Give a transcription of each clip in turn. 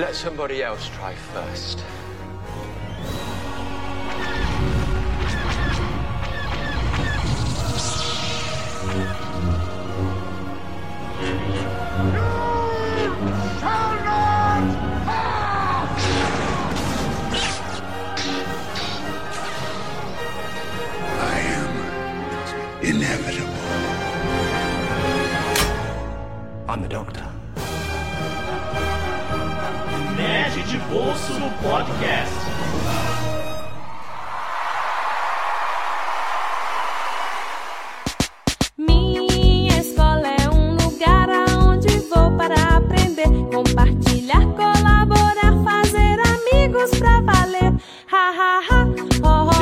Let somebody else try first. Podcast.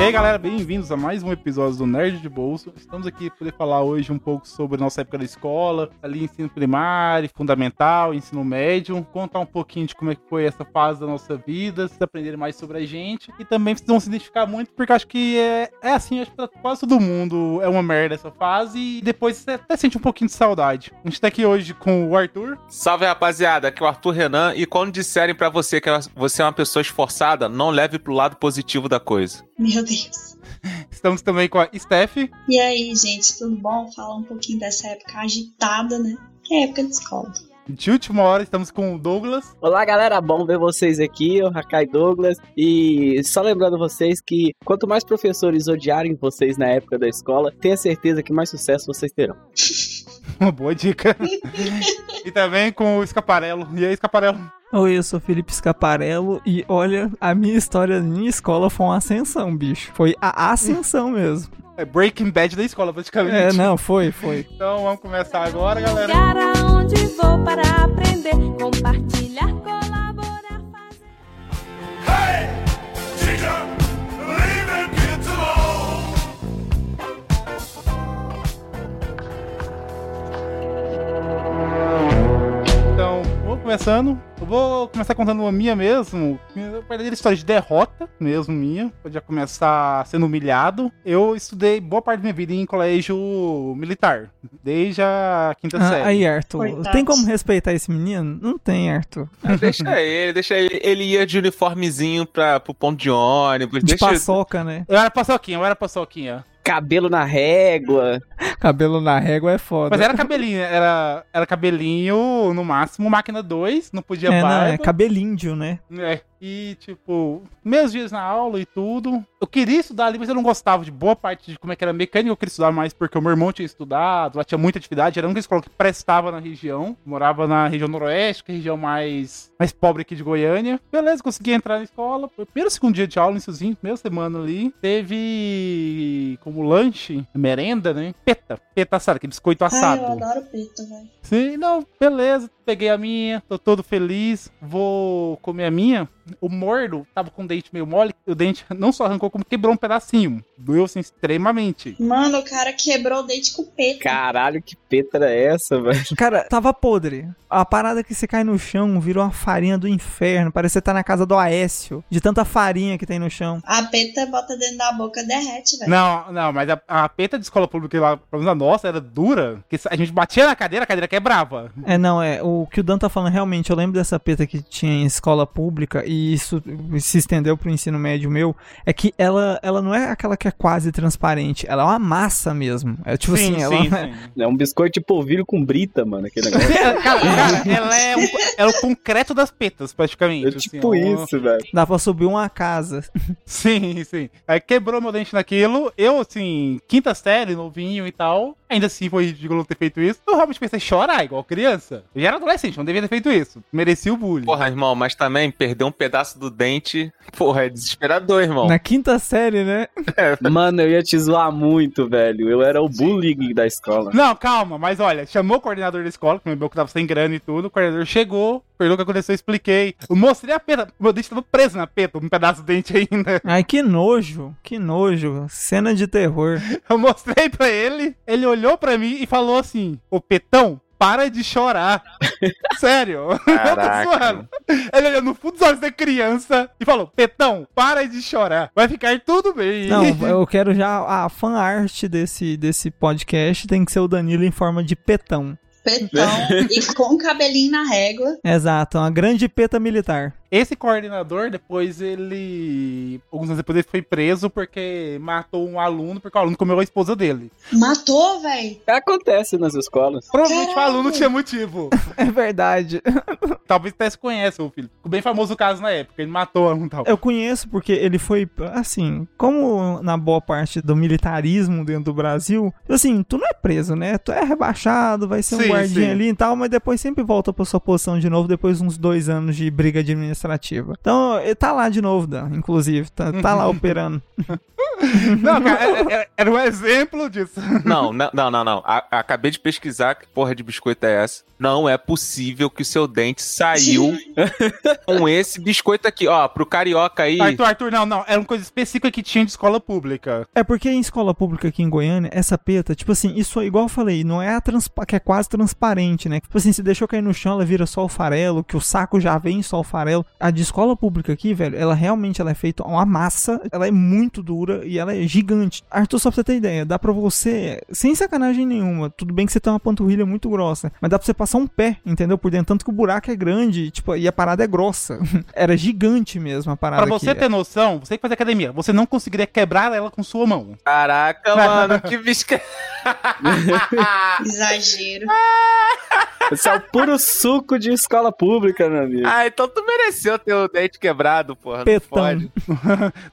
Aí galera, bem-vindos a mais um episódio do Nerd de Bolso. Estamos aqui para poder falar hoje um pouco sobre nossa época da escola, ali ensino primário, fundamental, ensino médio, contar um pouquinho de como é que foi essa fase da nossa vida, vocês aprenderem mais sobre a gente e também vocês vão se identificar muito porque acho que é, é assim, acho que quase todo mundo é uma merda essa fase e depois você até sente um pouquinho de saudade. A gente tá aqui hoje com o Arthur. Salve rapaziada, aqui é o Arthur Renan e quando disserem pra você que você é uma pessoa esforçada, não leve pro lado positivo da coisa. Meu Deus. Estamos também com a Steph. E aí, gente, tudo bom? Falar um pouquinho dessa época agitada, né? Que é a época de escola. De última hora, estamos com o Douglas. Olá galera, bom ver vocês aqui, o Hakai Douglas. E só lembrando vocês que quanto mais professores odiarem vocês na época da escola, tenha certeza que mais sucesso vocês terão. Uma boa dica. e também com o Escaparelo. E aí, Escaparelo? Oi, eu sou Felipe Scaparello e olha, a minha história na minha escola foi uma ascensão, bicho. Foi a ascensão mesmo. É Breaking Bad da escola, praticamente. É, não, foi, foi. Então vamos começar agora, galera. Aonde vou para aprender, compartilhar, colaborar, fazer. Então, vou começando. Vou começar contando uma minha mesmo. Minha verdadeira história de derrota mesmo minha. Podia começar sendo humilhado. Eu estudei boa parte da minha vida em colégio militar. Desde a quinta Ah, série. aí, Arthur, Coitado. tem como respeitar esse menino? Não tem, Arthur. Ah, deixa ele, deixa ele. Ele ia de uniformezinho pra, pro ponto de ônibus. De deixa paçoca, né? Eu era paçoquinha, eu era paçoquinha. Cabelo na régua. Cabelo na régua é foda. Mas era cabelinho, era, era cabelinho, no máximo, máquina 2, não podia É, não, barba. é cabelíndio, né? É, e tipo, meus dias na aula e tudo. Eu queria estudar ali, mas eu não gostava de boa parte de como é que era a mecânica. Eu queria estudar mais porque o meu irmão tinha estudado, lá tinha muita atividade. Era a única escola que prestava na região. Morava na região noroeste, que é a região mais, mais pobre aqui de Goiânia. Beleza, consegui entrar na escola. Foi o primeiro, segundo dia de aula, iníciozinho, primeira semana ali. Teve como lanche, merenda, né? Peta. Peta assado, aquele biscoito Ai, assado. eu adoro preto, velho. Sim, não, beleza. Peguei a minha, tô todo feliz. Vou comer a minha. O mordo tava com o dente meio mole. O dente não só arrancou, como quebrou um pedacinho. Doeu assim extremamente. Mano, o cara quebrou o dente com peta. Caralho, que petra é essa, velho? Cara, tava podre. A parada que você cai no chão virou uma farinha do inferno. Parece que você tá na casa do Aécio. De tanta farinha que tem no chão. A peta bota dentro da boca derrete, velho. Não, não, mas a, a peta de escola pública lá, pelo menos a nossa, era dura. Que a gente batia na cadeira, a cadeira quebrava. É, não, é. O que o Dan tá falando realmente, eu lembro dessa peta que tinha em escola pública e isso se estendeu pro ensino médio meu. É que ela, ela não é aquela que é quase transparente, ela é uma massa mesmo. É tipo sim, assim, ela. sim, sim. É um biscoito de polvilho com brita, mano, aquele negócio. Cara, cara, ela é, um, ela é o concreto das petas, praticamente. É assim, tipo ó. isso, velho. Dá pra subir uma casa. Sim, sim. Aí quebrou meu dente naquilo. Eu, assim, quinta série, novinho e tal. Ainda assim foi ridículo ter feito isso. Eu realmente pensei chorar igual criança. Eu já era adolescente, não devia ter feito isso. Merecia o bullying. Porra, irmão, mas também perder um pedaço do dente, porra, é desesperador, irmão. Na quinta série, né? Mano, eu ia te zoar muito, velho. Eu era o bullying da escola. Não, calma, mas olha, chamou o coordenador da escola, que meu que tava sem grana e tudo. O coordenador chegou, perguntou o que aconteceu, eu expliquei. Eu mostrei a peta. Meu dente tava preso na peta, um pedaço do dente ainda. Ai, que nojo, que nojo. Cena de terror. Eu mostrei pra ele, ele olhou pra mim e falou assim: Ô Petão, para de chorar. Sério. Eu tô zoando. Ele olhou no fundo dos olhos da criança e falou: Petão, para de chorar. Vai ficar tudo bem. Não, eu quero já a fan art desse, desse podcast tem que ser o Danilo em forma de petão. Petão e com cabelinho na régua. Exato, uma grande peta militar. Esse coordenador, depois ele. Alguns anos depois ele foi preso porque matou um aluno, porque o aluno comeu a esposa dele. Matou, velho. Acontece nas escolas. Provavelmente o Caralho. aluno tinha motivo. É verdade. Talvez até se conheça o filho. Ficou bem famoso o caso na época. Ele matou o e tal. Eu conheço porque ele foi, assim, como na boa parte do militarismo dentro do Brasil, assim, tu não é preso, né? Tu é rebaixado, vai ser um Sim, guardinha sim. ali e tal, mas depois sempre volta pra sua posição de novo, depois de uns dois anos de briga administrativa. Então, ele tá lá de novo, Dan, inclusive, tá, tá lá operando. Não, cara, é- é- era um exemplo disso. Não, não, não, não. não. A- acabei de pesquisar que porra de biscoito é essa. Não é possível que o seu dente saiu com esse biscoito aqui. Ó, pro carioca aí. Arthur, Arthur, não, não. Era uma coisa específica que tinha de escola pública. É porque em escola pública aqui em Goiânia, essa peta, tipo assim, isso é igual eu falei, não é a transpa que é quase transparente, né? Tipo assim, se deixou cair no chão, ela vira só o farelo, que o saco já vem só o farelo. A de escola pública aqui, velho, ela realmente ela é feita uma massa, ela é muito dura e ela é gigante. Arthur, só pra você ter ideia, dá pra você, sem sacanagem nenhuma, tudo bem que você tem uma panturrilha muito grossa, mas dá pra você passar um pé, entendeu? Por dentro, tanto que o buraco é grande, tipo, e a parada é grossa. Era gigante mesmo a parada Pra você aqui. ter noção, você que faz academia, você não conseguiria quebrar ela com sua mão. Caraca, mano, que biscoito. Exagero. Isso é o puro suco de escola pública, meu amigo. ah, então tu mereceu ter o dente quebrado, porra. Não Petão. pode.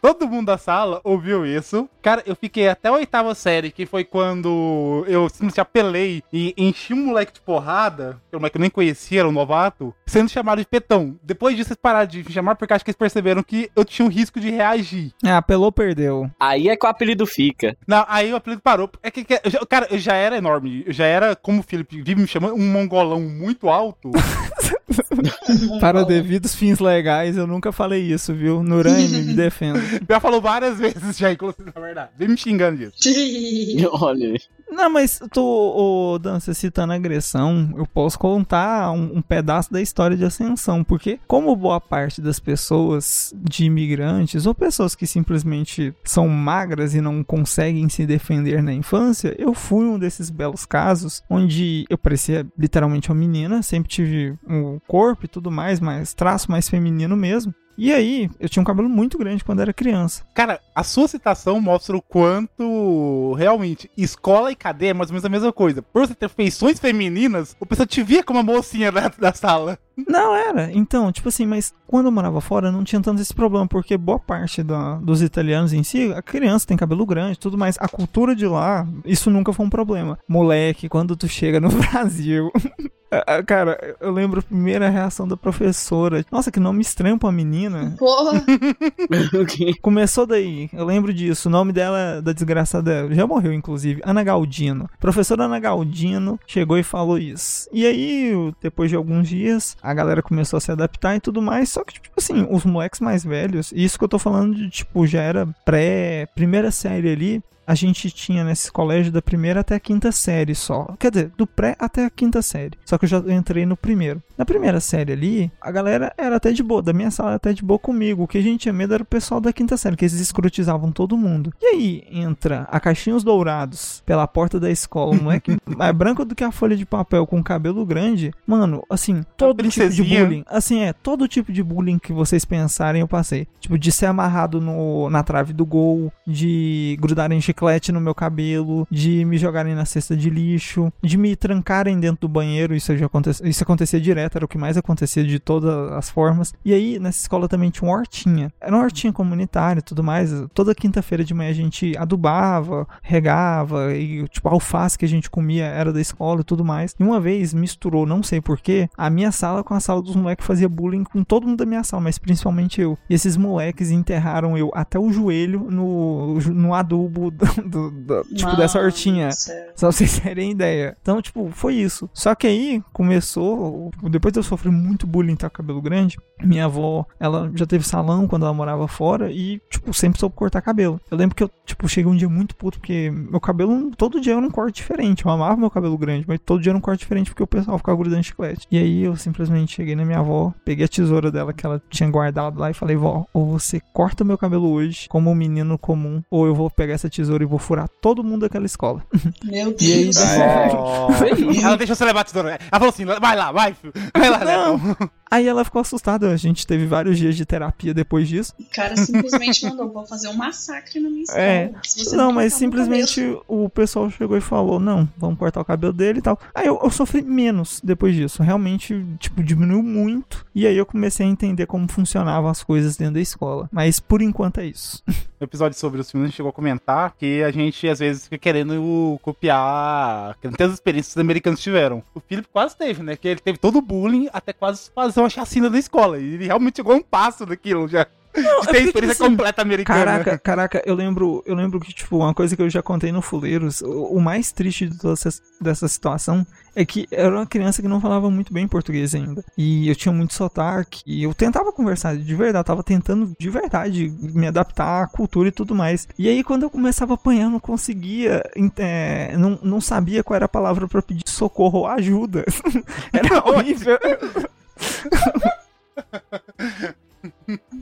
Todo mundo da sala ouviu isso. Cara, eu fiquei até a oitava série, que foi quando eu simplesmente apelei e enchi um moleque de porrada, que o moleque eu nem conhecia, era um novato, sendo chamado de petão. Depois disso, eles pararam de me chamar porque acho que eles perceberam que eu tinha um risco de reagir. Ah, apelou, perdeu. Aí é que o apelido fica. Não, aí o apelido parou. É que, que- eu já- cara, eu já era enorme. Eu já era, como o Felipe vive me chamando, um mongolão muito alto. Para devidos fins legais, eu nunca falei isso, viu? Nuraime, me defendo. já falou várias vezes já, inclusive, na verdade. Vem me xingando disso. Olha aí. Não, mas tu, ô, Dan, você citando agressão, eu posso contar um, um pedaço da história de ascensão, porque como boa parte das pessoas de imigrantes ou pessoas que simplesmente são magras e não conseguem se defender na infância, eu fui um desses belos casos onde eu parecia literalmente uma menina, sempre tive um corpo e tudo mais, mas traço mais feminino mesmo. E aí, eu tinha um cabelo muito grande quando era criança. Cara, a sua citação mostra o quanto realmente escola e cadeia é mais ou menos a mesma coisa. Por você ter feições femininas, o pessoal te via como a mocinha da, da sala. Não, era. Então, tipo assim, mas quando eu morava fora não tinha tanto esse problema, porque boa parte da- dos italianos em si, a criança tem cabelo grande e tudo mais. A cultura de lá, isso nunca foi um problema. Moleque, quando tu chega no Brasil. Ah, Cara, eu lembro a primeira reação da professora. Nossa, que nome estranho pra menina. Porra. Começou daí, eu lembro disso. O nome dela, da desgraçada, já morreu, inclusive. Ana Galdino. Professora Ana Galdino chegou e falou isso. E aí, depois de alguns dias, a galera começou a se adaptar e tudo mais. Só que, tipo assim, os moleques mais velhos, e isso que eu tô falando de, tipo, já era pré, primeira série ali. A gente tinha nesse colégio da primeira até a quinta série só. Quer dizer, do pré até a quinta série. Só que eu já entrei no primeiro. Na primeira série ali, a galera era até de boa, da minha sala era até de boa comigo. O que a gente tinha medo era o pessoal da quinta série, que eles escrotizavam todo mundo. E aí entra a Caixinhos Dourados pela porta da escola, um moleque mais branco do que a folha de papel com cabelo grande. Mano, assim, todo tipo de bullying. Assim, é, todo tipo de bullying que vocês pensarem eu passei. Tipo, de ser amarrado no, na trave do gol, de grudarem chiclete no meu cabelo, de me jogarem na cesta de lixo, de me trancarem dentro do banheiro, isso já acontecia, isso acontecia direto, era o que mais acontecia de todas as formas. E aí, nessa escola também tinha uma hortinha. Era uma hortinha comunitária e tudo mais. Toda quinta-feira de manhã a gente adubava, regava, e tipo, a alface que a gente comia era da escola e tudo mais. E uma vez misturou, não sei porquê, a minha sala com a sala dos moleques que fazia bullying com todo mundo da minha sala, mas principalmente eu. E esses moleques enterraram eu até o joelho no, no adubo do, do- tipo, dessa hortinha. Só pra vocês terem ideia. Então, tipo, foi isso. Só que aí começou. Depois de eu sofrer muito bullying o cabelo grande, minha avó, ela já teve salão quando ela morava fora e, tipo, sempre soube cortar cabelo. Eu lembro que eu, tipo, cheguei um dia muito puto, porque meu cabelo, todo dia era um corte diferente. Eu amava meu cabelo grande, mas todo dia era um corte diferente porque o pessoal ficava grudando chiclete. E aí eu simplesmente cheguei na minha avó, peguei a tesoura dela que ela tinha guardado lá e falei, vó, ou você corta meu cabelo hoje como um menino comum, ou eu vou pegar essa tesoura tesoura e vou furar todo mundo daquela escola. Meu E aí, Deus. Ela deixou você levar a tesoura. Ela falou assim: vai lá, vai, filho. Vai lá, Não. Neto. Aí ela ficou assustada, a gente teve vários dias de terapia depois disso. O cara simplesmente mandou, vou fazer um massacre na minha escola. É. Se você Não, cortar mas simplesmente cabelo." o pessoal chegou e falou: não, vamos cortar o cabelo dele e tal. Aí eu, eu sofri menos depois disso. Realmente, tipo, diminuiu muito. E aí eu comecei a entender como funcionavam as coisas dentro da escola. Mas por enquanto é isso. No episódio sobre os filmes, a gente chegou a comentar que a gente às vezes fica querendo copiar, querendo ter as experiências que os americanos tiveram. O Philip quase teve, né? Que ele teve todo o bullying até quase fazer uma chacina na escola. E ele realmente chegou a um passo daquilo já. de ter a porque, experiência assim, completa americana. Caraca, caraca, eu lembro, eu lembro que, tipo, uma coisa que eu já contei no Fuleiros, o, o mais triste de toda essa, dessa situação é que eu era uma criança que não falava muito bem português ainda. E eu tinha muito sotaque. E eu tentava conversar de verdade, eu tava tentando de verdade me adaptar à cultura e tudo mais. E aí, quando eu começava a apanhar, eu não conseguia, é, não, não sabia qual era a palavra pra pedir socorro ou ajuda. era horrível.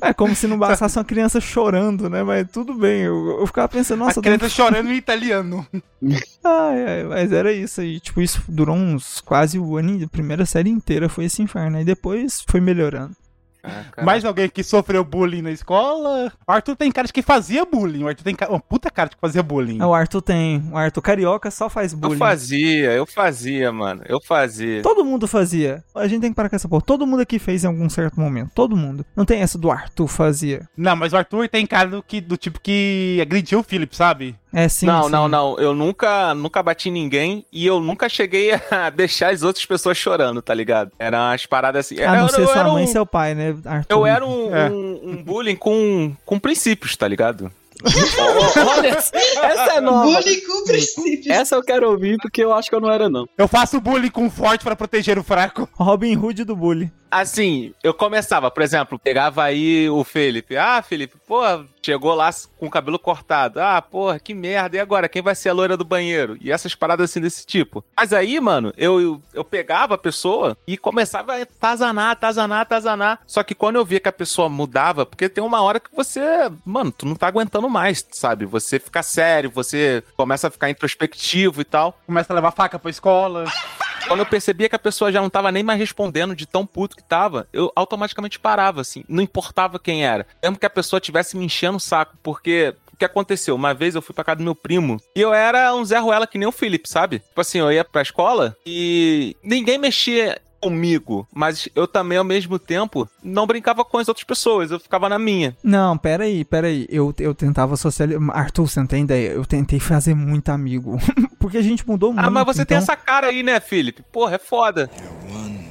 É como se não bastasse uma criança chorando, né? Mas tudo bem, eu, eu ficava pensando, nossa, a criança chorando em italiano. Ai, mas era isso aí. Tipo, isso durou uns quase o ano, a primeira série inteira foi esse inferno. Aí depois foi melhorando. Ah, Mais alguém que sofreu bullying na escola? O Arthur tem cara de que fazia bullying. O Arthur tem uma puta cara de que fazia bullying. O Arthur tem. O Arthur Carioca só faz Eu bullying. fazia, eu fazia, mano. Eu fazia. Todo mundo fazia. A gente tem que parar com essa porra. Todo mundo aqui fez em algum certo momento. Todo mundo. Não tem essa do Arthur fazia. Não, mas o Arthur tem cara do, que, do tipo que agrediu o Philip, sabe? É sim. não, sim. não, não. Eu nunca, nunca bati ninguém e eu nunca cheguei a deixar as outras pessoas chorando, tá ligado? Eram as paradas assim. A não eu, ser eu sua era mãe um, e seu pai, né, Arthur? eu era um, É. um, um bullying com, com princípios, tá ligado? Olha, essa é nova. Bullying com princípios. Essa eu quero ouvir porque eu acho que eu não era, não. Eu faço bullying com o forte pra proteger o fraco. Robin Hood do bullying. Assim, eu começava, por exemplo, pegava aí o Felipe. Ah, Felipe, pô, chegou lá com o cabelo cortado. Ah, porra, que merda. E agora? Quem vai ser a loira do banheiro? E essas paradas assim desse tipo. Mas aí, mano, eu, eu, eu pegava a pessoa e começava a tazanar, tazanar, tazanar. Só que quando eu via que a pessoa mudava, porque tem uma hora que você, mano, tu não tá aguentando mais, sabe? Você fica sério, você começa a ficar introspectivo e tal. Começa a levar faca pra escola. Quando eu percebia que a pessoa já não tava nem mais respondendo de tão puto que tava, eu automaticamente parava, assim. Não importava quem era. Mesmo que a pessoa tivesse me enchendo o saco, porque. O que aconteceu? Uma vez eu fui pra casa do meu primo e eu era um Zé Ruela que nem o Felipe, sabe? Tipo assim, eu ia pra escola e ninguém mexia comigo, mas eu também, ao mesmo tempo, não brincava com as outras pessoas, eu ficava na minha. Não, peraí, peraí. Eu, eu tentava socializar. Arthur, você não tem ideia? Eu tentei fazer muito amigo. Porque a gente mudou muito. Ah, mas você tem então- essa cara aí, né, Felipe? Porra, é foda. One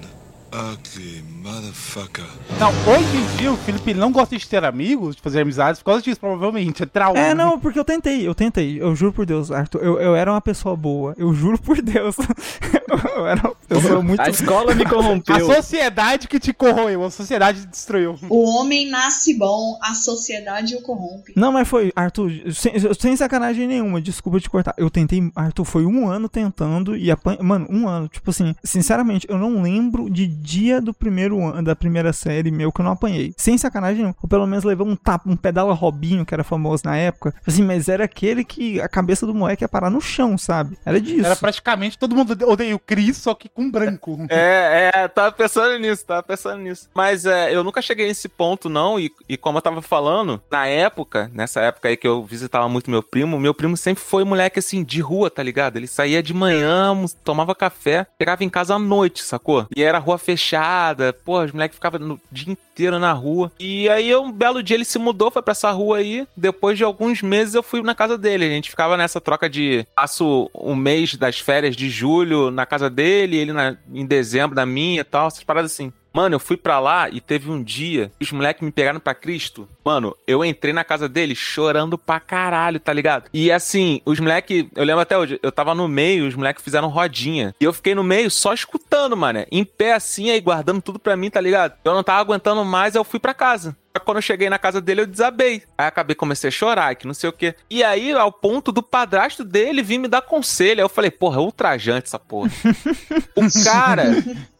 ugly motherfucker. Não, hoje em dia o Felipe não gosta de ter amigos, de fazer amizades por causa disso, provavelmente. É trauma. É, não, porque eu tentei, eu tentei. Eu juro por Deus, Arthur. Eu, eu era uma pessoa boa. Eu juro por Deus. eu era uma pessoa muito. A escola me A corrompeu. sociedade que te corroeu, a sociedade te destruiu. O homem nasce bom, a sociedade o corrompe. Não, mas foi, Arthur, sem, sem sacanagem nenhuma, desculpa te cortar. Eu tentei, Arthur, foi um ano tentando e apan... Mano, um ano. Tipo assim, sinceramente, eu não lembro de dia do primeiro ano, da primeira série meu que eu não apanhei. Sem sacanagem nenhuma. Ou pelo menos levei um tapa, um pedala Robinho, que era famoso na época. Assim, mas era aquele que a cabeça do moleque ia parar no chão, sabe? Era disso. Era praticamente todo mundo odeia o Chris, só que com branco. É, é, tava pensando nisso, tava pensando nisso. Mas é, eu nunca cheguei nesse ponto, não, e, e como eu tava falando, na época, nessa época aí que eu visitava muito meu primo, meu primo sempre foi moleque assim, de rua, tá ligado? Ele saía de manhã, tomava café, chegava em casa à noite, sacou? E era rua fechada, pô, os moleques ficavam no dia inteiro na rua. E aí, um belo dia ele se mudou, foi pra essa rua aí. Depois de alguns meses eu fui na casa dele. A gente ficava nessa troca de. Passo um mês das férias de julho na casa dele, ele na- em dezembro na minha e tal, essas paradas assim. Mano, eu fui pra lá e teve um dia que os moleques me pegaram pra Cristo. Mano, eu entrei na casa dele chorando pra caralho, tá ligado? E assim, os moleques, eu lembro até hoje, eu tava no meio, os moleques fizeram rodinha. E eu fiquei no meio só escutando, mano. Em pé assim, aí guardando tudo pra mim, tá ligado? Eu não tava aguentando mais, eu fui pra casa. Quando eu cheguei na casa dele, eu desabei. Aí acabei, comecei a chorar, que não sei o quê. E aí, ao ponto do padrasto dele vir me dar conselho. Aí eu falei, porra, é ultrajante essa porra. o cara,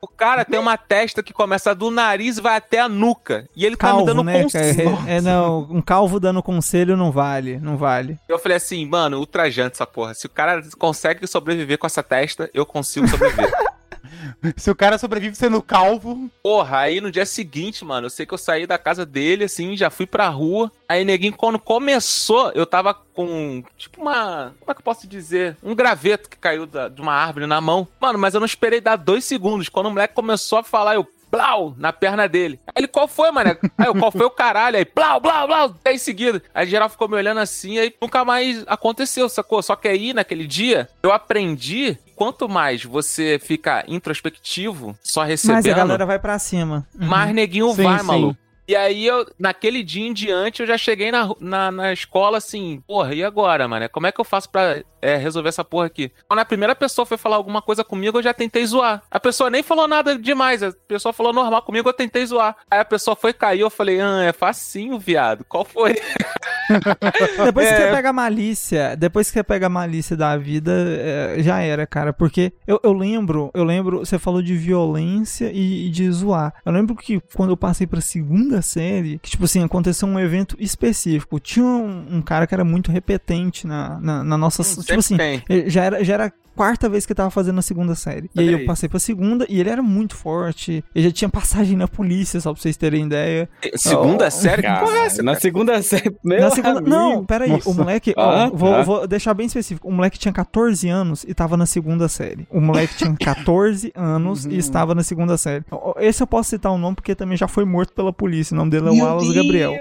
o cara tem uma testa que começa do nariz e vai até a nuca. E ele calvo, tá me dando né? conselho. É, é, não, um calvo dando conselho não vale, não vale. Eu falei assim, mano, ultrajante essa porra. Se o cara consegue sobreviver com essa testa, eu consigo sobreviver. Se o cara sobrevive sendo calvo. Porra, aí no dia seguinte, mano, eu sei que eu saí da casa dele, assim, já fui pra rua. Aí, neguinho, quando começou, eu tava com, tipo, uma. Como é que eu posso dizer? Um graveto que caiu da- de uma árvore na mão. Mano, mas eu não esperei dar dois segundos. Quando o moleque começou a falar, eu. Blau! Na perna dele. Aí ele, qual foi, mané? Aí eu, qual foi o caralho? Aí, blau, blau, blau, 10 seguidos. Aí geral ficou me olhando assim, aí nunca mais aconteceu, sacou? Só que aí, naquele dia, eu aprendi. Quanto mais você fica introspectivo, só recebendo, Mas a galera vai pra cima. Uhum. mais neguinho Sim, vai, sim. maluco. E aí, eu, naquele dia em diante, eu já cheguei na, na, na escola assim, porra, e agora, mano? Como é que eu faço pra é, resolver essa porra aqui? Quando a primeira pessoa foi falar alguma coisa comigo, eu já tentei zoar. A pessoa nem falou nada demais, a pessoa falou normal comigo, eu tentei zoar. Aí a pessoa foi cair, eu falei, ah, é facinho, viado. Qual foi? Depois que É. você pega a malícia, depois que você pega a malícia da vida, é, já era, cara. Porque eu, eu lembro, eu lembro, você falou de violência e, e de zoar. Eu lembro que quando eu passei pra segunda série, que tipo assim, aconteceu um evento específico. Tinha um, um cara que era muito repetente na, na, na nossa. tipo Sempre assim, tem. já era, já era quarta vez que eu tava fazendo a segunda série. E aí Olha eu aí. passei pra segunda e ele era muito forte. Ele já tinha passagem na polícia, só pra vocês terem ideia. Segunda Oh, série? Que porra é essa? Na segunda série. Meu Na segunda... amigo. Não, peraí. Nossa. O moleque. ó, Ah, vou, tá. vou deixar bem específico. O moleque tinha 14 anos e tava na segunda série. O moleque tinha 14 anos e estava na segunda série. Ó, Esse eu posso citar o nome porque também já foi morto pela polícia. O nome dele é Meu Wallace Gabriel.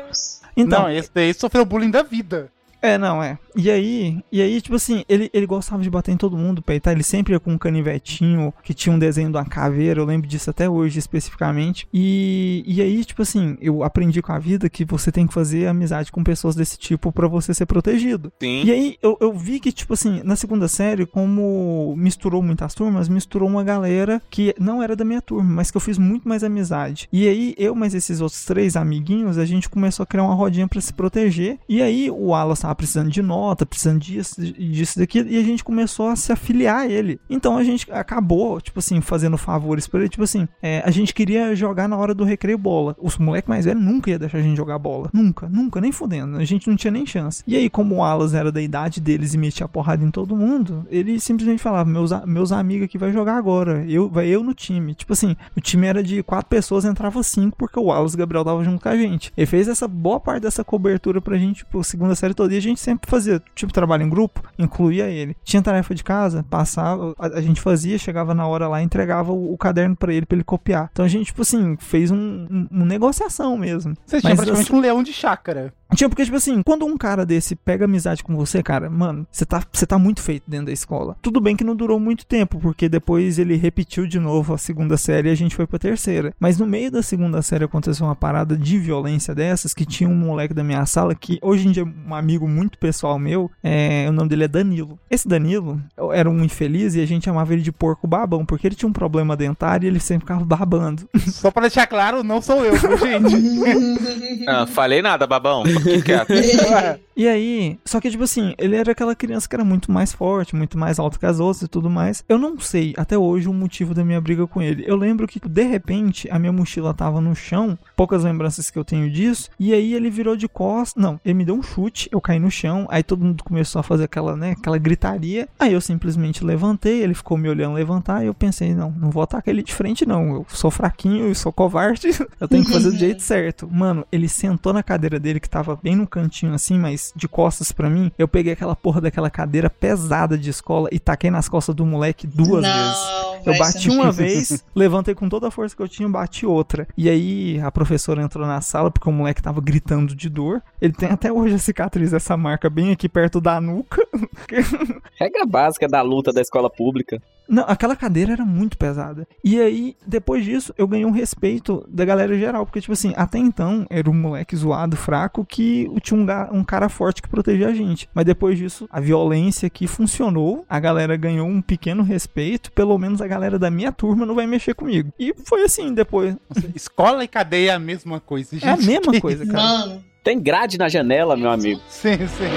Então, Não, esse daí sofreu bullying da vida. É, não, é. E aí, e aí, tipo assim, ele, ele gostava de bater em todo mundo, peitar. Ele sempre ia com um canivetinho que tinha um desenho de uma caveira. Eu lembro disso até hoje, especificamente. E, e aí, tipo assim, eu aprendi com a vida que você tem que fazer amizade com pessoas desse tipo pra você ser protegido. Sim. E aí eu, eu vi que, tipo assim, na segunda série, como misturou muitas turmas, misturou uma galera que não era da minha turma, mas que eu fiz muito mais amizade. E aí, eu mais esses outros três amiguinhos, a gente começou a criar uma rodinha pra se proteger. E aí, o Wallace tava precisando de nota, precisando disso, disso, daquilo, e a gente começou a se afiliar a ele. Então a gente acabou, tipo assim, fazendo favores pra ele. Tipo assim, é, a gente queria jogar na hora do recreio bola. Os moleques mais velhos nunca ia deixar a gente jogar bola. Nunca, nunca, nem fudendo. A gente não tinha nem chance. E aí, como o Wallace era da idade deles e metia porrada em todo mundo, ele simplesmente falava: meus, meus amigos aqui vai jogar agora. Eu, vai eu no time. Tipo assim, o time era de quatro pessoas, entrava cinco, porque o Wallace e o Gabriel tava junto com a gente. Ele fez essa boa parte dessa cobertura pra gente, tipo, segunda série toda. A gente sempre fazia, tipo, trabalho em grupo, incluía ele. Tinha tarefa de casa, passava, a, a gente fazia, chegava na hora lá, entregava o, o caderno pra ele, pra ele copiar. Então a gente, tipo assim, fez um, um, uma negociação mesmo. Você tinha praticamente assim, um leão de chácara. Tinha, porque, tipo assim, quando um cara desse pega amizade com você, cara, mano, você tá, você tá muito feito dentro da escola. Tudo bem que não durou muito tempo, porque depois ele repetiu de novo a segunda série e a gente foi pra terceira. Mas no meio da segunda série aconteceu uma parada de violência dessas, que tinha um moleque da minha sala que hoje em dia é um amigo muito pessoal meu, é, o nome dele é Danilo. Esse Danilo era um infeliz e a gente chamava ele de porco babão, porque ele tinha um problema dentário e ele sempre ficava babando. Só pra deixar claro, não sou eu, gente? Ah, falei nada, babão. Fique quieto. E aí, só que tipo assim, ele era aquela criança que era muito mais forte, muito mais alto que as outras e tudo mais. Eu não sei até hoje o motivo da minha briga com ele. Eu lembro que de repente a minha mochila tava no chão, poucas lembranças que eu tenho disso, e aí ele virou de costas, não, ele me deu um chute, eu caí no chão, aí todo mundo começou a fazer aquela, né, aquela gritaria. Aí eu simplesmente levantei, ele ficou me olhando levantar, e eu pensei, não, não vou atacar ele de frente não, eu sou fraquinho, eu sou covarde, eu tenho que fazer do jeito certo. Mano, ele sentou na cadeira dele que tava bem no cantinho assim, mas de costas pra mim. Eu peguei aquela porra daquela cadeira pesada de escola e taquei nas costas do moleque duas Não, vezes. Eu bati uma vez, levantei com toda a força que eu tinha, bati outra. E aí a professora entrou na sala porque o moleque tava gritando de dor. Ele tem até hoje a cicatriz dessa marca bem aqui perto da nuca. Regra básica da luta da escola pública. Não, aquela cadeira era muito pesada. E aí, depois disso, eu ganhei um respeito da galera geral. Porque, tipo assim, até então, era um moleque zoado, fraco, que que tinha um, um cara forte que protegia a gente. Mas depois disso, a violência aqui funcionou, a galera ganhou um pequeno respeito, pelo menos a galera da minha turma não vai mexer comigo. E foi assim depois. Escola e cadeia é a mesma coisa, gente. É a mesma coisa, cara. Mano, Tem grade na janela, meu amigo. Sim, sim.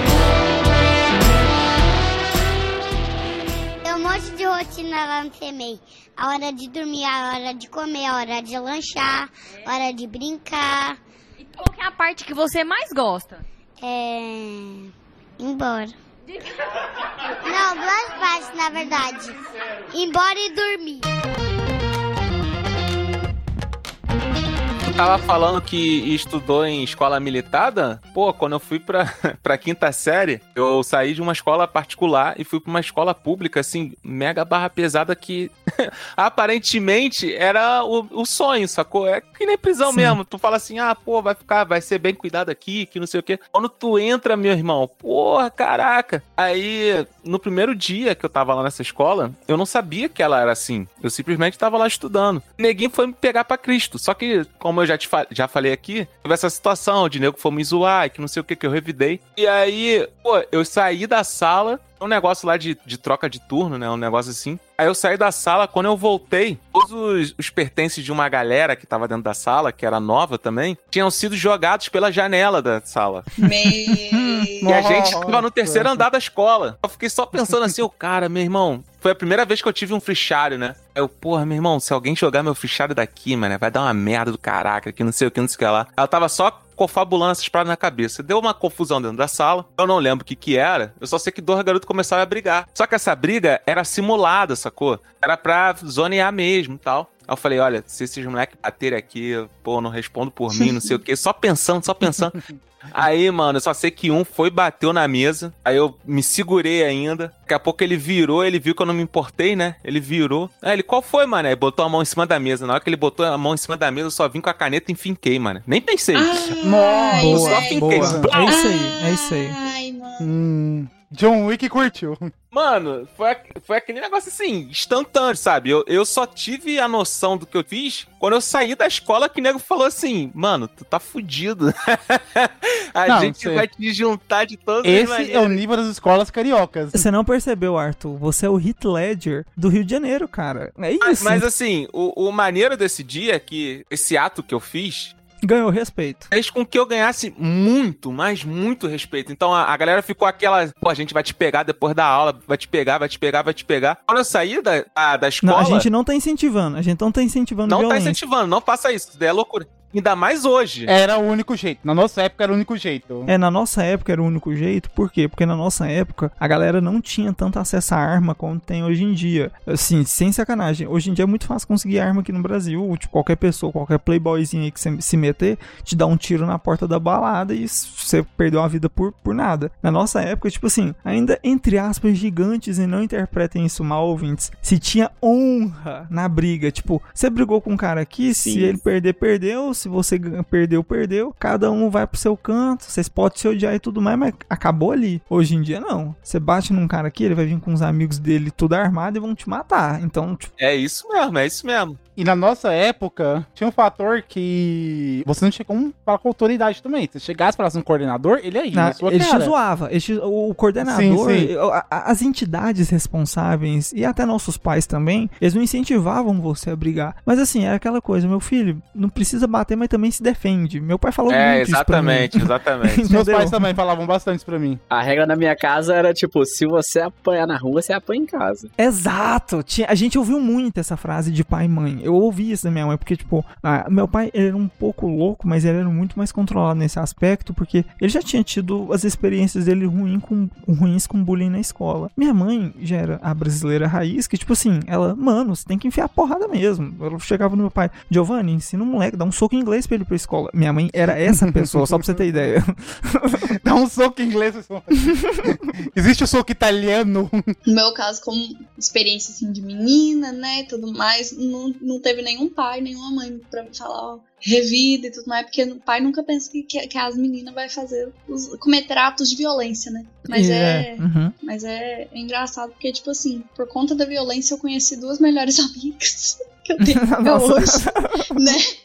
Tem um monte de rotina lá no CMEI. A hora de dormir, a hora de comer, a hora de lanchar, a hora de brincar. Qual que é a parte que você mais gosta? É. embora. Não, duas partes, na verdade. Embora e dormir. Tava falando que estudou em escola militada? Pô, quando eu fui pra, pra quinta série, eu saí de uma escola particular e fui pra uma escola pública, assim, mega barra pesada que aparentemente era o, o sonho, sacou? É que nem prisão Sim. mesmo. Tu fala assim, ah, pô, vai ficar, vai ser bem cuidado aqui, que não sei o quê. Quando tu entra, meu irmão, porra, caraca. Aí, no primeiro dia que eu tava lá nessa escola, eu não sabia que ela era assim. Eu simplesmente tava lá estudando. O neguinho foi me pegar pra Cristo. Só que, como eu já, te fa- já falei aqui, teve essa situação de nego que foi me zoar, e que não sei o que, que eu revidei. E aí, pô, eu saí da sala, um negócio lá de, de troca de turno, né? Um negócio assim. Aí eu saí da sala, quando eu voltei, todos os, os pertences de uma galera que tava dentro da sala, que era nova também, tinham sido jogados pela janela da sala. meu. E a gente tava no terceiro andar da escola. Eu fiquei só pensando assim, o cara, meu irmão, foi a primeira vez que eu tive um fichário, né? Eu, porra, meu irmão, se alguém jogar meu fichário daqui, mano, vai dar uma merda do caraca, que não sei o que, não sei o que lá. Ela tava só confabulando essas paradas na cabeça. Deu uma confusão dentro da sala. Eu não lembro o que que era. Eu só sei que dois garotos começaram a brigar. Só que essa briga era simulada, sacou? Era pra zonear mesmo tal. Aí eu falei, olha, se esses moleques baterem aqui, eu, pô, não respondo por mim, não sei o quê. Só pensando, só pensando. Aí, mano, eu só sei que um foi, bateu na mesa. Aí eu me segurei ainda. Daqui a pouco ele virou, ele viu que eu não me importei, né? Ele virou. Aí ele, qual foi, mano? Aí botou a mão em cima da mesa. Na hora que ele botou a mão em cima da mesa, eu só vim com a caneta e finquei, mano. Nem pensei. Ai, Boa, velho. boa. É isso aí, é isso aí. Ai, mano. Hum, John Wick curtiu. Mano, foi, foi aquele negócio assim, instantâneo, sabe? Eu, eu só tive a noção do que eu fiz quando eu saí da escola que o nego falou assim, mano, tu tá fudido. a Não, gente sei. vai te juntar de todas as Esse é maneiras. o nível das escolas cariocas. Você não percebeu, Arthur? Você é o Heath Ledger do Rio de Janeiro, cara. É Mas, isso. mas assim, o, o maneiro desse dia é que esse ato que eu fiz Ganhou respeito. fez com que eu ganhasse muito, mas muito respeito. Então a, a galera ficou aquela, pô, a gente vai te pegar depois da aula, vai te pegar, vai te pegar, vai te pegar. Quando eu saí da, da, da escola, Não, a gente não tá incentivando. A gente não tá incentivando não tá violência. incentivando, não faça isso, isso daí é loucura. Ainda mais hoje. Era o único jeito. Na nossa época era o único jeito. É, na nossa época era o único jeito, por quê? Porque na nossa época a galera não tinha tanto acesso à arma como tem hoje em dia. Assim, sem sacanagem. Hoje em dia é muito fácil conseguir arma aqui no Brasil. Tipo, qualquer pessoa, qualquer playboyzinho aí que você se meter, te dá um tiro na porta da balada e você perdeu a vida por, por nada. Na nossa época, tipo assim, ainda entre aspas gigantes e não interpretem isso mal, ouvintes, se tinha honra na briga. Tipo, você brigou com um cara aqui, se Sim. ele perder, perdeu. Se você gan- perdeu, perdeu. Cada um vai pro seu canto. Vocês podem se odiar e tudo mais, mas acabou ali. Hoje em dia, não. Você bate num cara aqui, ele vai vir com os amigos dele tudo armado e vão te matar. Então, tipo, É isso mesmo, é isso mesmo. E na nossa época, tinha um fator que você não tinha como falar com autoridade também. Se chegasse e falasse um coordenador, ele ir na- na sua ele te cara. zoava. Ele te- o coordenador, Sim, sim. as entidades responsáveis e até nossos pais também, eles não incentivavam você a brigar. Mas assim, era aquela coisa, meu filho, não precisa bater, mas também se defende. Meu pai falou É, muito isso pra mim. exatamente, exatamente. Meus pais também falavam bastante isso pra mim. A regra na minha casa era tipo, se você apanhar na rua, você apanha em casa. Exato! Tinha, a gente ouviu muito essa frase de pai e mãe. Eu ouvi isso da minha mãe, porque, tipo, ah, meu pai ele era um pouco louco, mas ele era muito mais controlado nesse aspecto, porque ele já tinha tido as experiências dele ruim com, ruins com bullying na escola. Minha mãe já era a brasileira raiz, que, tipo assim, ela, mano, você tem que enfiar a porrada mesmo. Ela chegava no meu pai, Giovanni, ensina o moleque, dá um soco em inglês pra ele ir pra escola. Minha mãe era essa pessoa, só pra você ter ideia. Dá um soco em inglês. pessoal. Existe o soco italiano. No meu caso, como experiência assim de menina, né, e tudo mais, não, não teve nenhum pai, nenhuma mãe pra me falar, ó, revida e tudo mais, porque o pai nunca pensa que, que, que as meninas vai fazer os, cometer atos de violência, né? Mas E é, uhum. mas é, é engraçado porque tipo assim, por conta da violência eu conheci duas melhores amigas que eu tenho até hoje, né?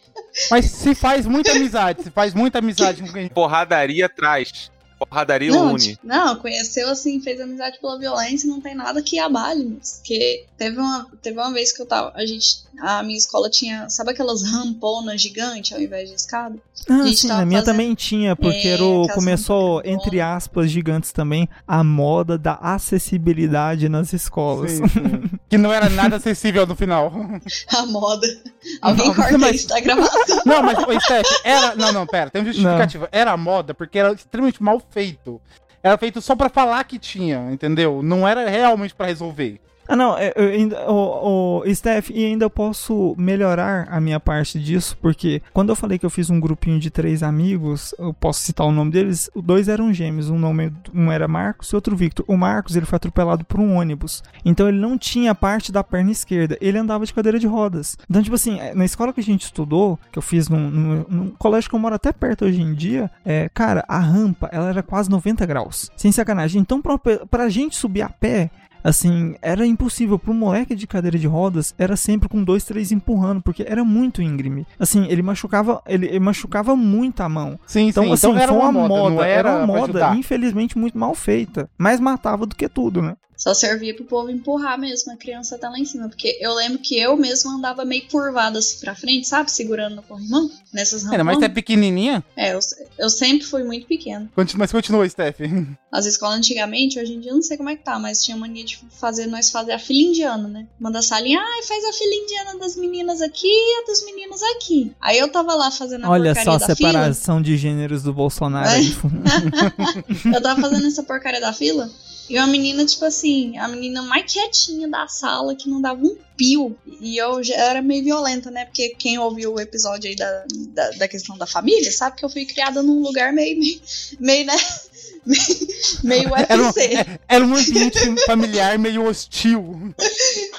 Mas se faz muita amizade, se faz muita amizade. Porradaria traz. Porradaria Não, une. tipo, não, conheceu assim, fez amizade pela violência e não tem nada que abale, mas porque teve uma, teve uma vez que eu tava, a gente, a minha escola tinha, sabe aquelas ramponas gigantes ao invés de escada? Ah, A gente sim, tava na minha fazendo- também tinha, porque É, era o- começou, ramponas entre aspas, gigantes também, a moda da acessibilidade nas escolas. Sim, sim. que não era nada acessível no final. A moda. Alguém Não, corta mas- isso da gravação. Não, mas, Steph, era. Não, não, pera, tem uma justificativa. Era moda porque era extremamente mal feito. Era feito só pra falar que tinha, entendeu? Não era realmente pra resolver. Ah, não, eu eu o, Steph, e ainda posso melhorar a minha parte disso, porque quando eu falei que eu fiz um grupinho de três amigos, eu posso citar o nome deles, dois eram gêmeos, um, nome, um era Marcos e outro Victor. O Marcos, ele foi atropelado por um ônibus, então ele não tinha parte da perna esquerda, ele andava de cadeira de rodas. Então, tipo assim, na escola que a gente estudou, que eu fiz num, num- num colégio que eu moro até perto hoje em dia, é, cara, a rampa, ela era quase 90 graus, sem sacanagem. Então, pra, pra gente subir a pé, Assim, era impossível pro moleque de cadeira de rodas, era sempre com dois, três empurrando, porque era muito íngreme. Assim, ele machucava, ele, ele machucava muito a mão. Sim, Então, sim. assim, então era foi uma moda, não era era uma moda, infelizmente, muito mal feita. Mais matava do que tudo, né? Só servia pro povo empurrar mesmo a criança até lá em cima. Porque eu lembro que eu mesmo andava meio curvada assim pra frente, sabe? Segurando no corrimão. Nessas Era, mas você é pequenininha? É, eu, eu sempre fui muito pequena. Continua- Mas continua, Steph. As escolas antigamente, hoje em dia eu não sei como é que tá, mas tinha mania de fazer, nós fazer a fila indiana, né? Manda a salinha, ai, faz a fila indiana das meninas aqui e a dos meninos aqui. Aí eu tava lá fazendo a Olha porcaria só a da fila. separação de gêneros do Bolsonaro É. aí. Eu tava fazendo essa porcaria da fila e uma menina, tipo assim, a menina mais quietinha da sala, que não dava um pio. E eu já era meio violenta, né? Porque quem ouviu o episódio aí da, da, da questão da família sabe que eu fui criada num lugar meio, meio, meio né? meio Era um, UFC. é- era um ambiente familiar meio hostil.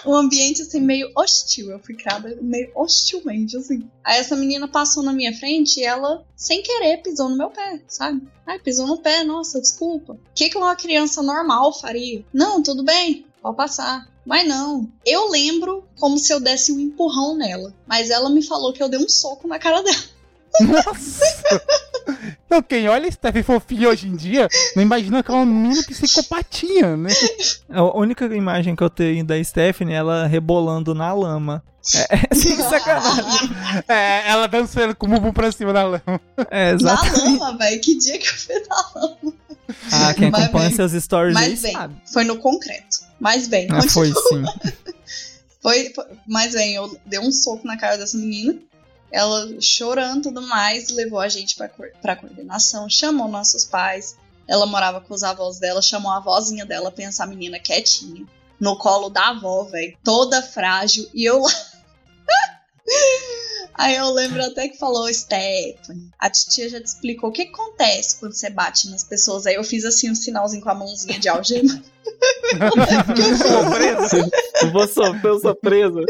Um ambiente assim meio hostil. Eu fui criada meio hostilmente, assim. Aí essa menina passou na minha frente e ela, sem querer, pisou no meu pé, sabe? Ai, pisou no pé, nossa, desculpa. O que, que uma criança normal faria? Não, tudo bem, pode passar. Mas não, eu lembro como se eu desse um empurrão nela. Mas ela me falou que eu dei um soco na cara dela. Nossa! Então, quem olha Steph fofinha hoje em dia, não imagina aquela menina psicopatinha, né? A única imagem que eu tenho da Stephanie, ela rebolando na lama. É, sem sacanagem. É, ela dançando com o bumbum pra cima da lama. É, Na exatamente. lama, velho. Que dia que eu fui na lama. Ah, quem Mas acompanha bem, seus stories aí Mas bem, sabe. foi no concreto. Mas bem, Ah, foi sim. Foi, foi- mas bem, eu dei um soco na cara dessa menina. Ela chorando e tudo mais, levou a gente pra, coor- pra coordenação, chamou nossos pais. Ela morava com os avós dela, chamou a avózinha dela, pensa a menina quietinha. No colo da avó, velho. Toda frágil. E eu lá. Aí eu lembro até que falou, Stephanie, a titia já te explicou o que acontece quando você bate nas pessoas. Aí eu fiz assim um sinalzinho com a mãozinha de algema. Eu vou sofrer, eu sou presa.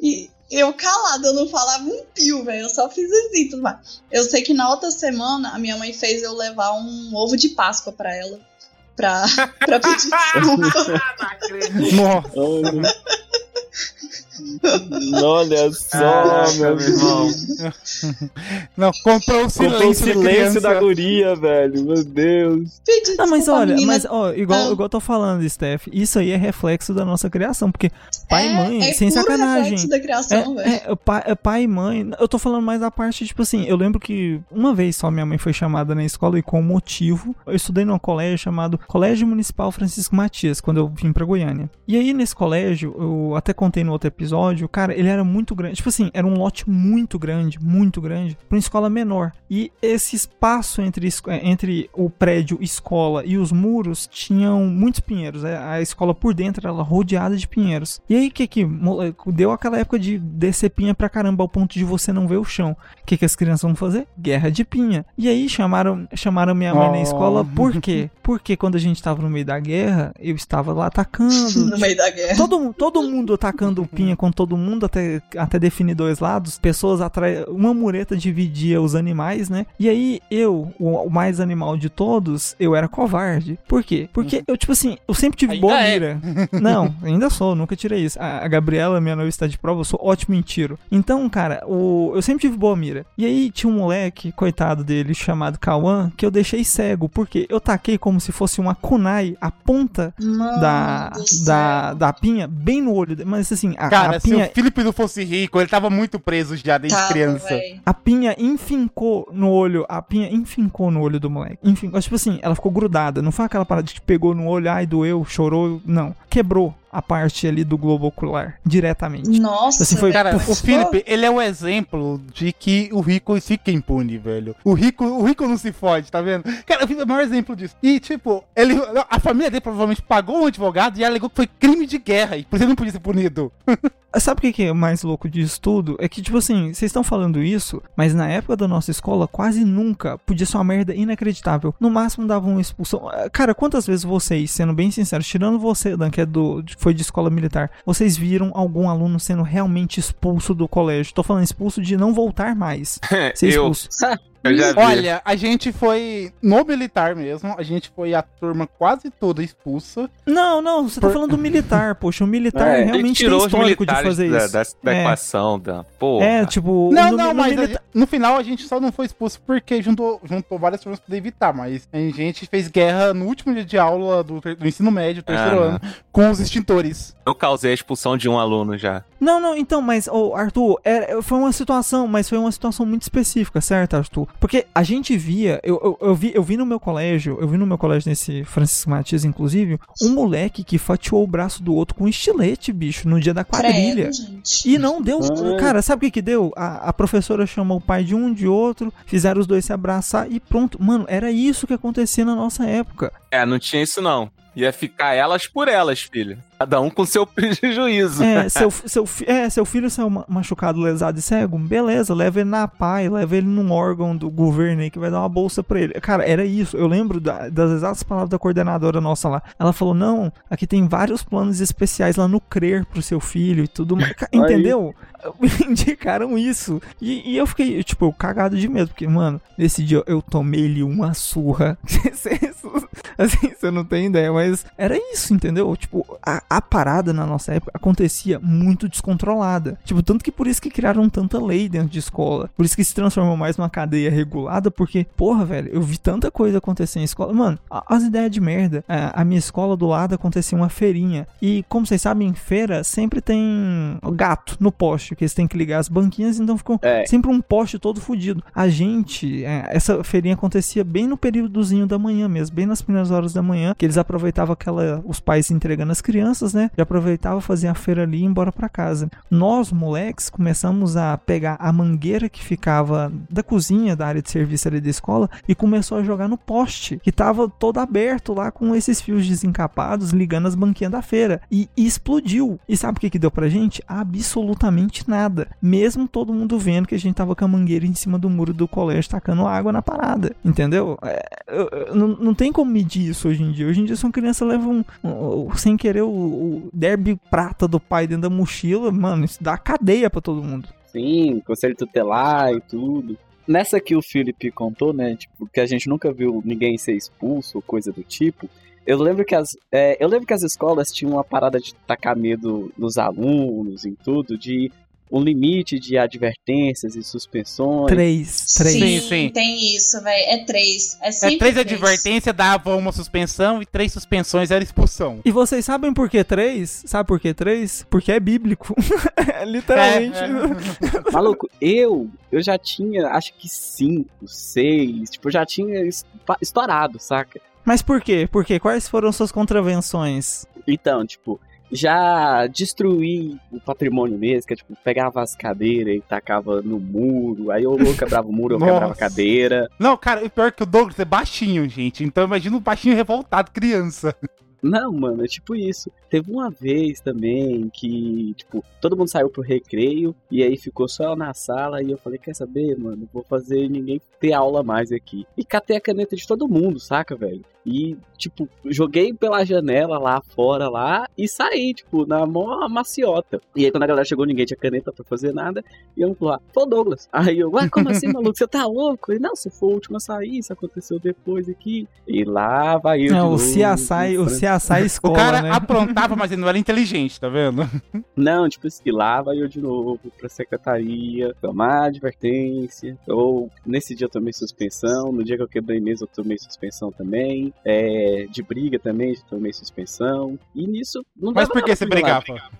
E eu calada, eu não falava um pio, velho. Eu só fiz assim, tudo mais. Eu sei que na outra semana a minha mãe fez eu levar um ovo de Páscoa pra ela. Pra, pra pedir desculpa. Nossa. Olha só, Caraca, meu irmão. Não, comprou o silêncio, Comprou o silêncio da da guria, velho. Meu Deus. Pedi Não, mas olha, menina. mas ó, igual, Ah. igual eu tô falando, Steph, isso aí é reflexo da nossa criação, porque pai e É, mãe, é sem puro sacanagem. reflexo da criação. É, é, pai, é pai e mãe. Eu tô falando mais da parte, tipo assim, eu lembro que uma vez só minha mãe foi chamada na escola e com motivo. Eu estudei num colégio chamado Colégio Municipal Francisco Matias, quando eu vim pra Goiânia. E aí nesse colégio, eu até contei no outro episódio, cara, ele era muito grande. Tipo assim, era um lote muito grande, muito grande, pra uma escola menor. E esse espaço entre, eh, entre o prédio escola e os muros tinham muitos pinheiros. né? A escola por dentro era rodeada de pinheiros. E aí que que deu aquela época de descer pinha pra caramba ao ponto de você não ver o chão. O que que as crianças vão fazer? Guerra de pinha. E aí chamaram chamaram minha mãe na Oh. escola por quê? Porque quando a gente tava no meio da guerra, eu estava lá atacando. No meio da guerra. Todo, todo mundo atacando pinha linha com todo mundo até, até definir dois lados. Pessoas atrás. Uma mureta dividia os animais, né? E aí eu, o, o mais animal de todos, eu era covarde. Por quê? Porque eu, tipo assim, eu sempre tive Ainda boa é. mira. Não, ainda sou, nunca tirei isso. A, a Gabriela, minha noiva, está de prova, eu sou ótimo em tiro. Então, cara, o, eu sempre tive boa mira. E aí tinha um moleque, coitado dele, chamado Kawan, que eu deixei cego. Porque eu taquei como se fosse uma kunai, a ponta Mano da, da, da pinha, bem no olho. dele. Mas assim, a, Cara, a se pinha o Felipe não fosse rico, ele tava muito preso já desde Tava, criança. véi. a pinha enfincou no olho, a pinha enfincou no olho do moleque. Enfim, tipo assim, ela ficou grudada. Não foi aquela parada de que pegou no olho, ai, doeu, chorou. Não. Quebrou a parte ali do globo ocular diretamente. Nossa, Assim, foi- Cara, velho, o Felipe, ele é o exemplo de que o rico fica impune, velho. O rico, o rico não se fode, tá vendo? Cara, o Felipe é o maior exemplo disso. E, tipo, ele, a família dele provavelmente pagou um advogado e alegou que foi crime de guerra e por isso ele não podia ser punido. Sabe o que é mais louco disso tudo? É que, tipo assim, vocês estão falando isso, mas na época da nossa escola, quase nunca podia ser uma merda inacreditável. No máximo dava uma expulsão. Ah, Cara, quantas vezes vocês, sendo bem sinceros, tirando você, Dan, que é do, foi de escola militar, vocês viram algum aluno sendo realmente expulso do colégio? Tô falando expulso de não voltar mais. Ser expulso. eu. Olha, a gente foi no militar mesmo, a gente foi a turma quase toda expulsa. Não, não, você tá Por- falando do militar, poxa. O militar É, realmente tem tirou os histórico de fazer da, isso. da, da É. equação, da porra. É, tipo. Não, no- não, no mas milita- no final a gente só não foi expulso porque juntou, juntou várias turmas pra evitar, mas a gente fez guerra no último dia de aula do, do ensino médio, terceiro Ah, ano, com os extintores. Eu causei a expulsão de um aluno já. Não, não, então, mas, ô, Arthur, é- foi uma situação, mas foi uma situação muito específica, certo, Arthur? Porque a gente via, eu, eu, eu vi, eu vi no meu colégio, eu vi no meu colégio nesse Francisco Matias, inclusive, um moleque que fatiou o braço do outro com estilete, bicho, no dia da quadrilha. credo. E não deu. Ah. Cara, sabe o que que deu? A, a professora chamou o pai de um, de outro, fizeram os dois se abraçar e pronto. Mano, era isso que acontecia na nossa época. É, não tinha isso não. Ia ficar elas por elas, filho. Cada um com seu prejuízo. É, seu, seu, é, seu filho saiu ma- machucado, lesado e cego? Beleza, leva ele na PAI, leva ele num órgão do governo aí que vai dar uma bolsa pra ele. Cara, era isso. Eu lembro da- das exatas palavras da coordenadora nossa lá. Ela falou: não, aqui tem vários planos especiais lá no CRER pro seu filho e tudo mais. Entendeu? Indicaram isso. E, e eu fiquei, tipo, cagado de medo, porque, mano, nesse dia eu tomei-lhe uma surra. assim, você não tem ideia, mas era isso, entendeu? Tipo, a, a parada na nossa época acontecia muito descontrolada. Tipo, tanto que por isso que criaram tanta lei dentro de escola. Por isso que se transformou mais numa cadeia regulada, porque, porra, velho, eu vi tanta coisa acontecer em escola. Mano, as ideias de merda. A, a minha escola do lado acontecia uma feirinha. E, como vocês sabem, em feira sempre tem gato no poste, que eles têm que ligar as banquinhas, então ficou É. sempre um poste todo fudido. A gente, é, essa feirinha acontecia bem no períodozinho da manhã mesmo, bem nas primeiras horas da manhã, que eles aproveitavam aquela, os pais entregando as crianças, né? Já aproveitava fazer a feira ali e embora pra casa. Nós, moleques, começamos a pegar a mangueira que ficava da cozinha, da área de serviço ali da escola, e começou a jogar no poste, que tava todo aberto lá com esses fios desencapados, ligando as banquinhas da feira. E, explodiu. E sabe o que que deu pra gente? Absolutamente nada. Mesmo todo mundo vendo que a gente tava com a mangueira em cima do muro do colégio tacando água na parada. Entendeu? É, eu- eu- não, não tem como medir isso hoje em dia. Hoje em dia, se uma criança leva um, um- um- sem querer o, o derby prata do pai dentro da mochila, mano, isso dá cadeia pra todo mundo. Sim, conselho tutelar e tudo. Nessa que o Felipe contou, né? Tipo, que a gente nunca viu ninguém ser expulso ou coisa do tipo. Eu lembro que as, é, eu lembro que as escolas tinham uma parada de tacar medo nos alunos, em tudo, de um limite de advertências e suspensões. Três. Três. Sim, Sim, sim. tem isso, velho. É três. É, É, sempre três advertências dava uma suspensão e três suspensões era expulsão. E vocês sabem por que três? Sabe por que três? Porque é bíblico. Literalmente. É, Maluco, eu, eu já tinha, acho que cinco, seis, tipo, eu já tinha estourado, saca? Mas por quê? Por quê? Quais foram suas contravenções? Então, tipo, já destruí o patrimônio mesmo, que é, tipo, pegava as cadeiras e tacava no muro, aí eu quebrava o muro, eu quebrava a cadeira. Não, cara, o pior é que o Douglas é baixinho, gente. Então imagina um baixinho revoltado, criança. Não, mano, é tipo isso. Teve uma vez também que, tipo, todo mundo saiu pro recreio e aí ficou só na sala e eu falei, quer saber, mano, vou fazer ninguém ter aula mais aqui. E catei a caneta de todo mundo, saca, velho? E, tipo, joguei pela janela lá fora lá e saí, tipo, na mó maciota. E aí quando a galera chegou, ninguém tinha caneta pra fazer nada. E eu ah, pô, Douglas. Aí eu, ué, como assim, maluco? Você tá louco? Ele, não, você foi o último a sair, isso aconteceu depois aqui. E lá vai eu. Não, o CSI, o CSI escola, O cara né? aprontava, mas ele não era inteligente, tá vendo? Não, tipo assim, lá vai eu de novo pra secretaria, tomar advertência. Ou nesse dia eu tomei suspensão, no dia que eu quebrei mesa eu tomei suspensão também. É, de briga também, tomei suspensão. E nisso não Mas por que você lá. brigava?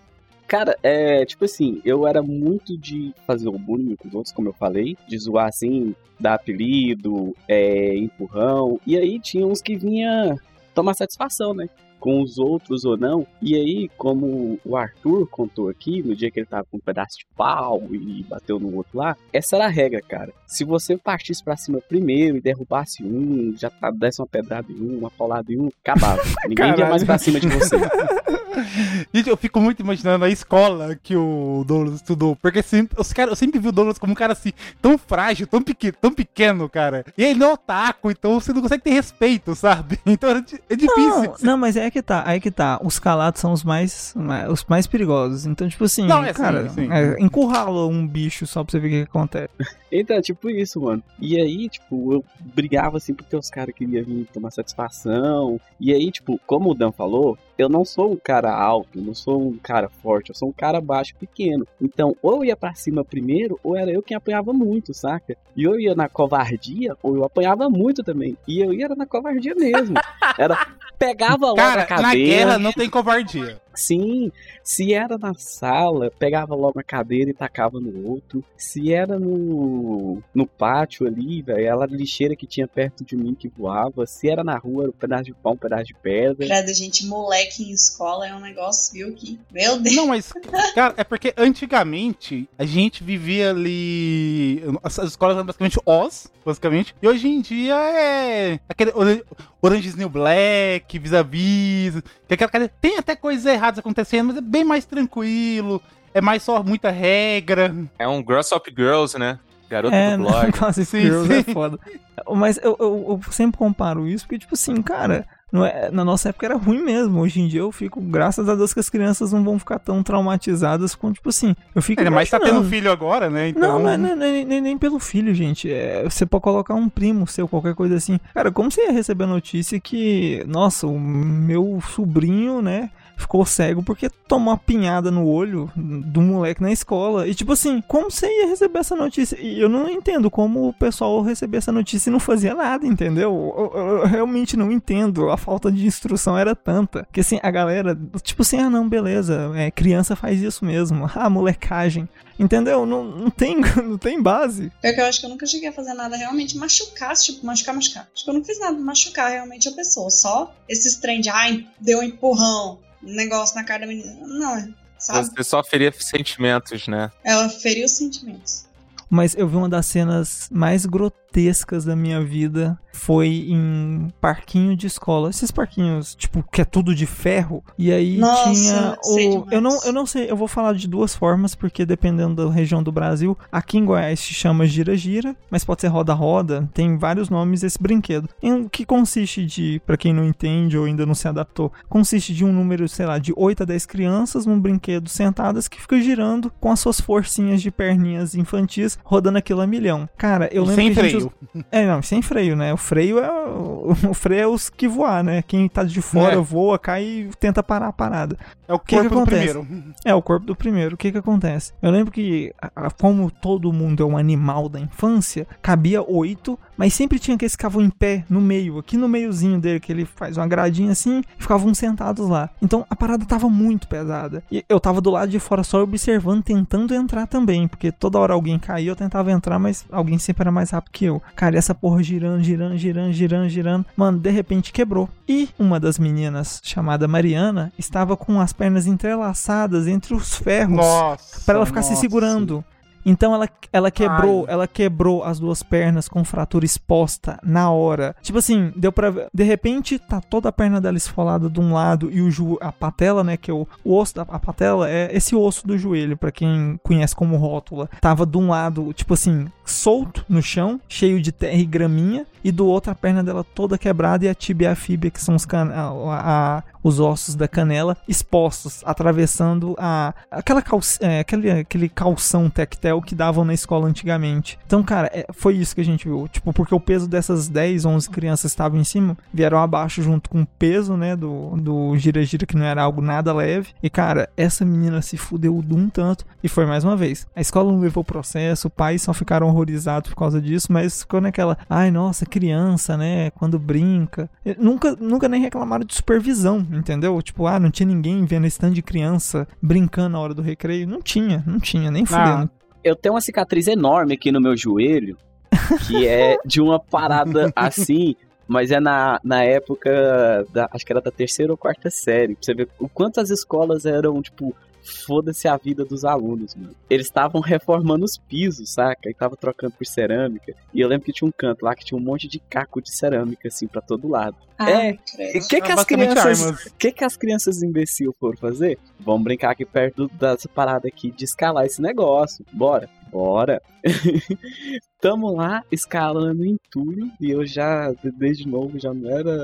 Cara, é tipo assim, eu era muito de fazer o bullying com os outros, como eu falei, de zoar assim, dar apelido, é, empurrão. E aí tinha uns que vinha tomar satisfação, né? Com os outros ou não. E aí, como o Arthur contou aqui, no dia que ele tava com um pedaço de pau e bateu no outro lá, essa era a regra, cara. Se você partisse pra cima primeiro e derrubasse um, já tá, desse uma pedrada em um, uma paulada em um, acabava. Ninguém ia mais pra cima de você. Gente, eu fico muito imaginando a escola que o Douglas estudou. Porque sempre, os cara, eu sempre vi o Douglas como um cara assim, tão frágil, tão pequeno, tão pequeno, cara. E ele não é otaku, então você não consegue ter respeito, sabe? Então é é difícil. Não, não, mas é que tá, aí que tá. Os calados são os mais, os mais perigosos. Então, tipo assim, Não, é cara, sim, sim. é, encurrala um bicho só pra você ver o que, que acontece. Então, é tipo isso, mano. E aí, tipo, eu brigava assim porque os caras queriam vir tomar satisfação. E aí, tipo, como o Dan falou, eu não sou um cara alto, eu não sou um cara forte, eu sou um cara baixo, pequeno. Então, ou eu ia pra cima primeiro, ou era eu quem apanhava muito, saca? E eu ia na covardia, ou eu apanhava muito também. E eu ia na covardia mesmo. Era, pegava logo a Cara, cadeira. na guerra não tem covardia. Sim, se era na sala, pegava logo a cadeira e tacava no outro. Se era no, no pátio ali, velho, ela lixeira que tinha perto de mim que voava. Se era na rua, era um pedaço de pau, um pedaço de pedra. Credo, gente, moleque em escola é um negócio, viu? Que, meu Deus. Não, mas, cara, é porque antigamente a gente vivia ali. As as escolas eram basicamente Oz, basicamente. E hoje em dia é. Aquele Oran- Orange is New Black, vis-a-vis. que aquela cara- Tem até coisas erradas acontecendo, mas é bem mais tranquilo. É mais só muita regra. É um Gross Up Girls, né? Garoto É, do né? blog. Quase Sim, Girls é sim. foda. Mas eu, eu, eu sempre comparo isso porque, tipo assim, cara, não é, na nossa época era ruim mesmo. Hoje em dia eu fico, graças a Deus, que as crianças não vão ficar tão traumatizadas com, tipo assim, eu fico. Ainda mais tá tendo filho agora, né? Então... Não, não é, não é- não é nem, nem pelo filho, gente. É, você pode colocar um primo seu, qualquer coisa assim. Cara, como você ia receber a notícia que, nossa, o meu sobrinho, né, ficou cego porque tomou uma pinhada no olho do moleque na escola. E tipo assim, como você ia receber essa notícia? E eu não entendo como o pessoal recebia essa notícia e não fazia nada, entendeu? Eu, eu- eu realmente não entendo. A falta de instrução era tanta. Que assim, a galera, tipo assim, ah não, beleza, é, criança faz isso mesmo. Ah, molecagem. Entendeu? Não, não, tem, não tem base. Pior que eu acho que eu nunca cheguei a fazer nada realmente machucar, tipo, machucar, machucar. Acho que eu não fiz nada machucar realmente a pessoa. Só esses trem de, ai, deu um empurrão, um negócio na cara da menina. Não, é, sabe? Você só feria sentimentos, né? Ela feriu os sentimentos. Mas eu vi uma das cenas mais grotescas da minha vida foi em parquinho de escola. Esses parquinhos, tipo, que é tudo de ferro. E aí Nossa, tinha o. Eu não, eu não sei, eu vou falar de duas formas, porque dependendo da região do Brasil, aqui em Goiás se chama gira-gira, mas pode ser roda-roda, tem vários nomes esse brinquedo. Em o que consiste de, pra quem não entende ou ainda não se adaptou, consiste de um número, sei lá, de 8 a 10 crianças num brinquedo sentadas que fica girando com as suas forcinhas de perninhas infantis rodando aquilo a milhão. Cara, eu lembro Sem que a gente freio. É, não, sem freio, né? O freio é o, o freio é os que voar, né? Quem tá de fora É. voa, cai e tenta parar a parada. É o que que corpo do acontece? primeiro. É, o corpo do primeiro. O que que acontece? Eu lembro que, como todo mundo é um animal da infância, cabia oito, mas sempre tinha que ficavam em pé no meio, aqui no meiozinho dele, que ele faz uma gradinha assim, e ficavam sentados lá. Então a parada tava muito pesada. E eu tava do lado de fora só observando, tentando entrar também, porque toda hora alguém caía, eu tentava entrar, mas alguém sempre era mais rápido que eu. Cara, e essa porra girando, girando, girando, girando, girando. Mano, de repente quebrou. E uma das meninas, chamada Mariana, estava com as pernas entrelaçadas entre os ferros Nossa. para ela ficar se nossa. segurando. Então ela, ela quebrou, Ai. ela quebrou as duas pernas com fratura exposta na hora. Tipo assim, deu pra ver. De repente, tá toda a perna dela esfolada de um lado e o jo a patela, né? Que é o, o osso da a patela, é esse osso do joelho, pra quem conhece como rótula. Tava de um lado, tipo assim, solto no chão, cheio de terra e graminha, e do outro a perna dela toda quebrada e a tibia e a fíbia, que são os, can a- a- os ossos da canela, expostos, atravessando a aquela cal é, aquele, aquele calção tectel que davam na escola antigamente. Então, cara, é- foi isso que a gente viu. Tipo, porque o peso dessas 10, 11 crianças estavam em cima vieram abaixo junto com o peso, né, do do gira-gira, que não era algo nada leve. E, cara, essa menina se fudeu de um tanto. E foi mais uma vez. A escola não levou processo, pais só ficaram horrorizados por causa disso, mas ficou naquela, ai, nossa, criança, né, quando brinca. Nunca, nunca nem reclamaram de supervisão, entendeu? Tipo, ah, não tinha ninguém vendo esse tanto de criança brincando na hora do recreio. Não tinha, não tinha, nem fudendo. Eu tenho uma cicatriz enorme aqui no meu joelho, que é de uma parada assim, mas é na, na época, da, acho que era da terceira ou quarta série. Pra você ver o quanto as escolas eram, tipo, foda-se a vida dos alunos, mano. Eles estavam reformando os pisos, saca? E tava trocando por cerâmica. E eu lembro que tinha um canto lá que tinha um monte de caco de cerâmica, assim, pra todo lado. Ah, é, o que, que É as crianças. que, que as crianças imbecil foram fazer? Vamos brincar aqui perto dessa parada aqui de escalar esse negócio. Bora, bora. Tamo lá escalando entulho e eu já, desde novo, já não era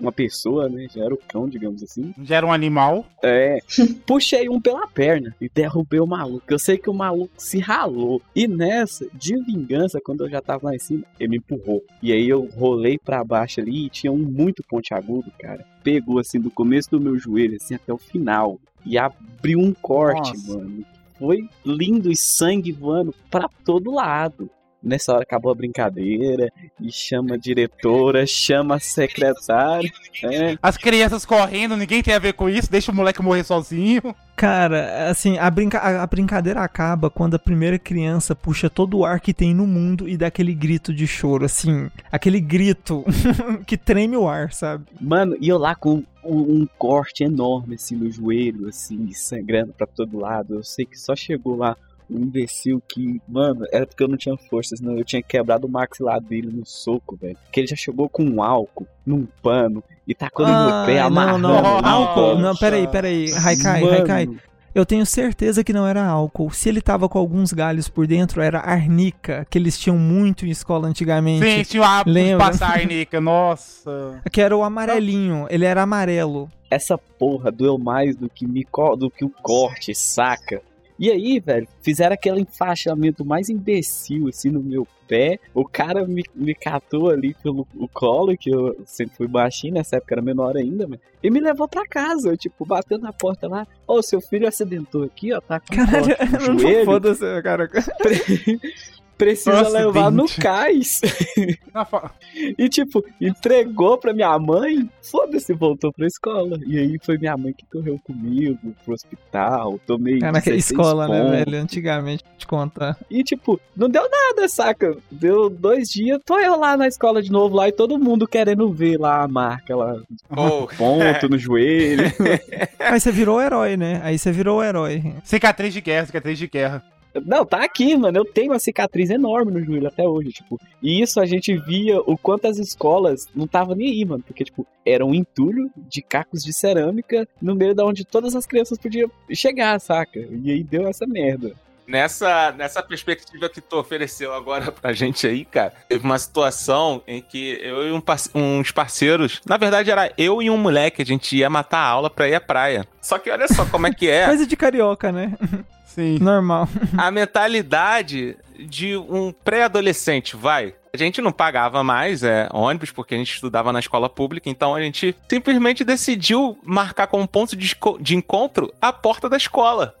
uma pessoa, né? Já era o cão, digamos assim. Já era um animal. É, puxei um pela perna e derrubei o maluco. Eu sei que o maluco se ralou. E nessa, de vingança, quando eu já tava lá em cima, ele me empurrou. E aí eu rolei pra baixo ali e tinha um muito pontiagudo, cara. Pegou assim do começo do meu joelho, assim, até o final. E abriu um corte, Nossa. mano. Foi lindo e sangue voando pra todo lado. Nessa hora acabou a brincadeira e chama a diretora, chama a secretária. É, As crianças correndo, ninguém tem a ver com isso, deixa o moleque morrer sozinho. Cara, assim, a, brinca a, a brincadeira acaba quando a primeira criança puxa todo o ar que tem no mundo e dá aquele grito de choro, assim, aquele grito que treme o ar, sabe? Mano, e eu lá com um, um corte enorme assim no joelho, assim, sangrando pra todo lado. Eu sei que só chegou lá um imbecil que, mano, era porque eu não tinha força, senão eu tinha quebrado o maxilar dele no soco, velho. Que ele já chegou com um álcool num pano e tacou no meu pé, Ah, amarrando. não, não, álcool, não, peraí, peraí, Haikai, Mano, Haikai. Eu tenho certeza que não era álcool. Se ele tava com alguns galhos por dentro, era arnica, que eles tinham muito em escola antigamente. Sim, tinha o hábito de Lembra? passar arnica, nossa. Que era o amarelinho, ele era amarelo. essa porra doeu mais do que, me do que o corte, saca? E aí, velho, fizeram aquele enfaixamento mais imbecil, assim, no meu pé. O cara me, me catou ali pelo o colo, que eu sempre fui baixinho, nessa época era menor ainda, mas, e me levou pra casa. Eu, tipo, bateu na porta lá. Ô, seu filho acidentou aqui, ó, tá com um Caralho, não joelho. foda-se, cara. Precisa Nossa, levar no cais. Na fa- E, tipo, entregou pra minha mãe, foda-se, voltou pra escola. E aí foi minha mãe que correu comigo pro hospital, tomei Caraca, 16 escola, né, pontos. velho? Antigamente, te contar. E, tipo, não deu nada, saca? Deu dois dias, tô eu lá na escola de novo, lá, e todo mundo querendo ver lá a marca lá, Oh, ponto no joelho. Aí você virou o herói, né? Aí você virou o herói. Cicatriz de guerra, cicatriz de guerra. Não, tá aqui, mano. Eu tenho uma cicatriz enorme no joelho até hoje, tipo. E isso a gente via o quanto as escolas não estavam nem aí, mano. Porque, tipo, era um entulho de cacos de cerâmica no meio da onde todas as crianças podiam chegar, saca? E aí deu essa merda. Nessa, nessa perspectiva que tu ofereceu agora pra gente aí, cara, teve uma situação em que eu e um parce- uns parceiros, na verdade era eu e um moleque, a gente ia matar a aula pra ir à praia. Só que olha só como é que é Coisa de carioca, né? Sim. Normal. a mentalidade de um pré-adolescente, vai. A gente não pagava mais é, ônibus porque a gente estudava na escola pública, então a gente simplesmente decidiu marcar como ponto de, de encontro a porta da escola.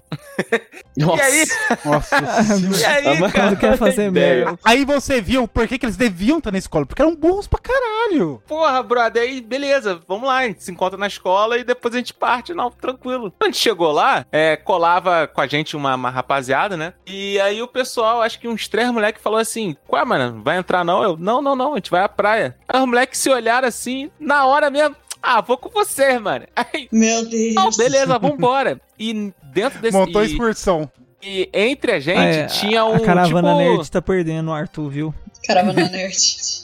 Nossa. E aí, Nossa. e aí, Mas- cara? Quando quer fazer merda. Aí você viu por que, que eles deviam estar na escola, porque eram burros pra caralho. Porra, brother, aí beleza, vamos lá, a gente se encontra na escola e depois a gente parte, não, tranquilo. Quando a gente chegou lá, é, colava com a gente uma, uma rapaziada, né? E aí o pessoal, acho que uns três moleques falou assim: Qual, mano, vai entrar não? Eu, não, não, não, a gente vai à praia. Aí os moleques se olharam assim, na hora mesmo, ah, vou com vocês, mano. Aí, Meu Deus. não, beleza, vambora. E dentro desse. Montou a e- excursão. E entre a gente Ah, é, tinha um. A caravana tipo, nerd tá perdendo o Arthur, viu? Caravana Nerd.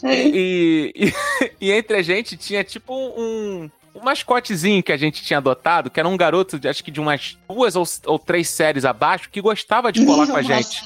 E, e, e entre a gente tinha tipo um, um mascotezinho que a gente tinha adotado, que era um garoto, acho que de umas duas ou, ou três séries abaixo, que gostava de colar com a gente.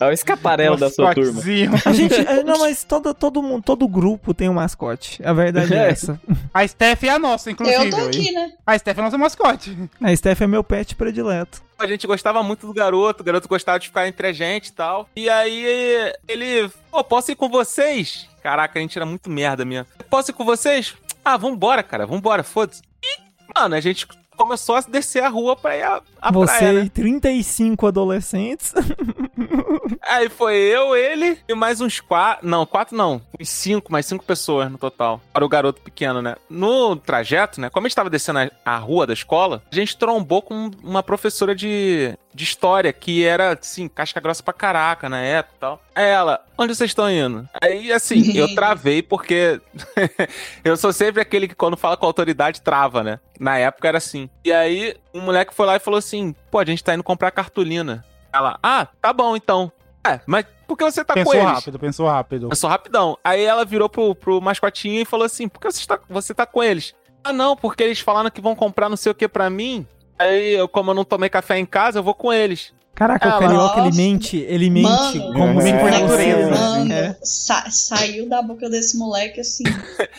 É o escaparelo da sua turma. A gente. é, não, mas todo, todo mundo, todo grupo tem um mascote. A verdade é É. essa. A Steph é a nossa, inclusive. Eu tô aqui, né? A Steph é a nossa mascote. A Steph é meu pet predileto. A gente gostava muito do garoto, o garoto gostava de ficar entre a gente e tal. E aí ele, pô, posso ir com vocês? Caraca, a gente era muito merda mesmo. Posso ir com vocês? Ah, vambora, cara, vambora, foda-se. E, mano, a gente começou a descer a rua pra ir à, à Você praia, né? e 35 adolescentes. Aí foi eu, ele e mais uns quatro. Não, quatro não. Uns cinco, mais cinco pessoas no total. Para o garoto pequeno, né? No trajeto, né? Como a gente tava descendo a, a rua da escola, a gente trombou com uma professora de, de história que era, assim, casca grossa pra caraca na época e tal. Aí ela, onde vocês estão indo? Aí, assim, eu travei porque eu sou sempre aquele que quando fala com autoridade trava, né? Na época era assim. E aí, um moleque foi lá e falou assim: pô, a gente tá indo comprar cartolina. Ela, ah, tá bom então. É, mas por que você tá pensou com eles? rápido, pensou rápido. Pensou rapidão. Aí ela virou pro, pro mascotinho e falou assim: por que você tá, você tá com eles? Ah, não, porque eles falaram que vão comprar não sei o que pra mim. Aí, eu, como eu não tomei café em casa, eu vou com eles. Caraca, Ela- o carioca, ele Nossa. mente, ele mente Mano, como se por fosse- natureza. Mano, É. sa- saiu da boca desse moleque assim,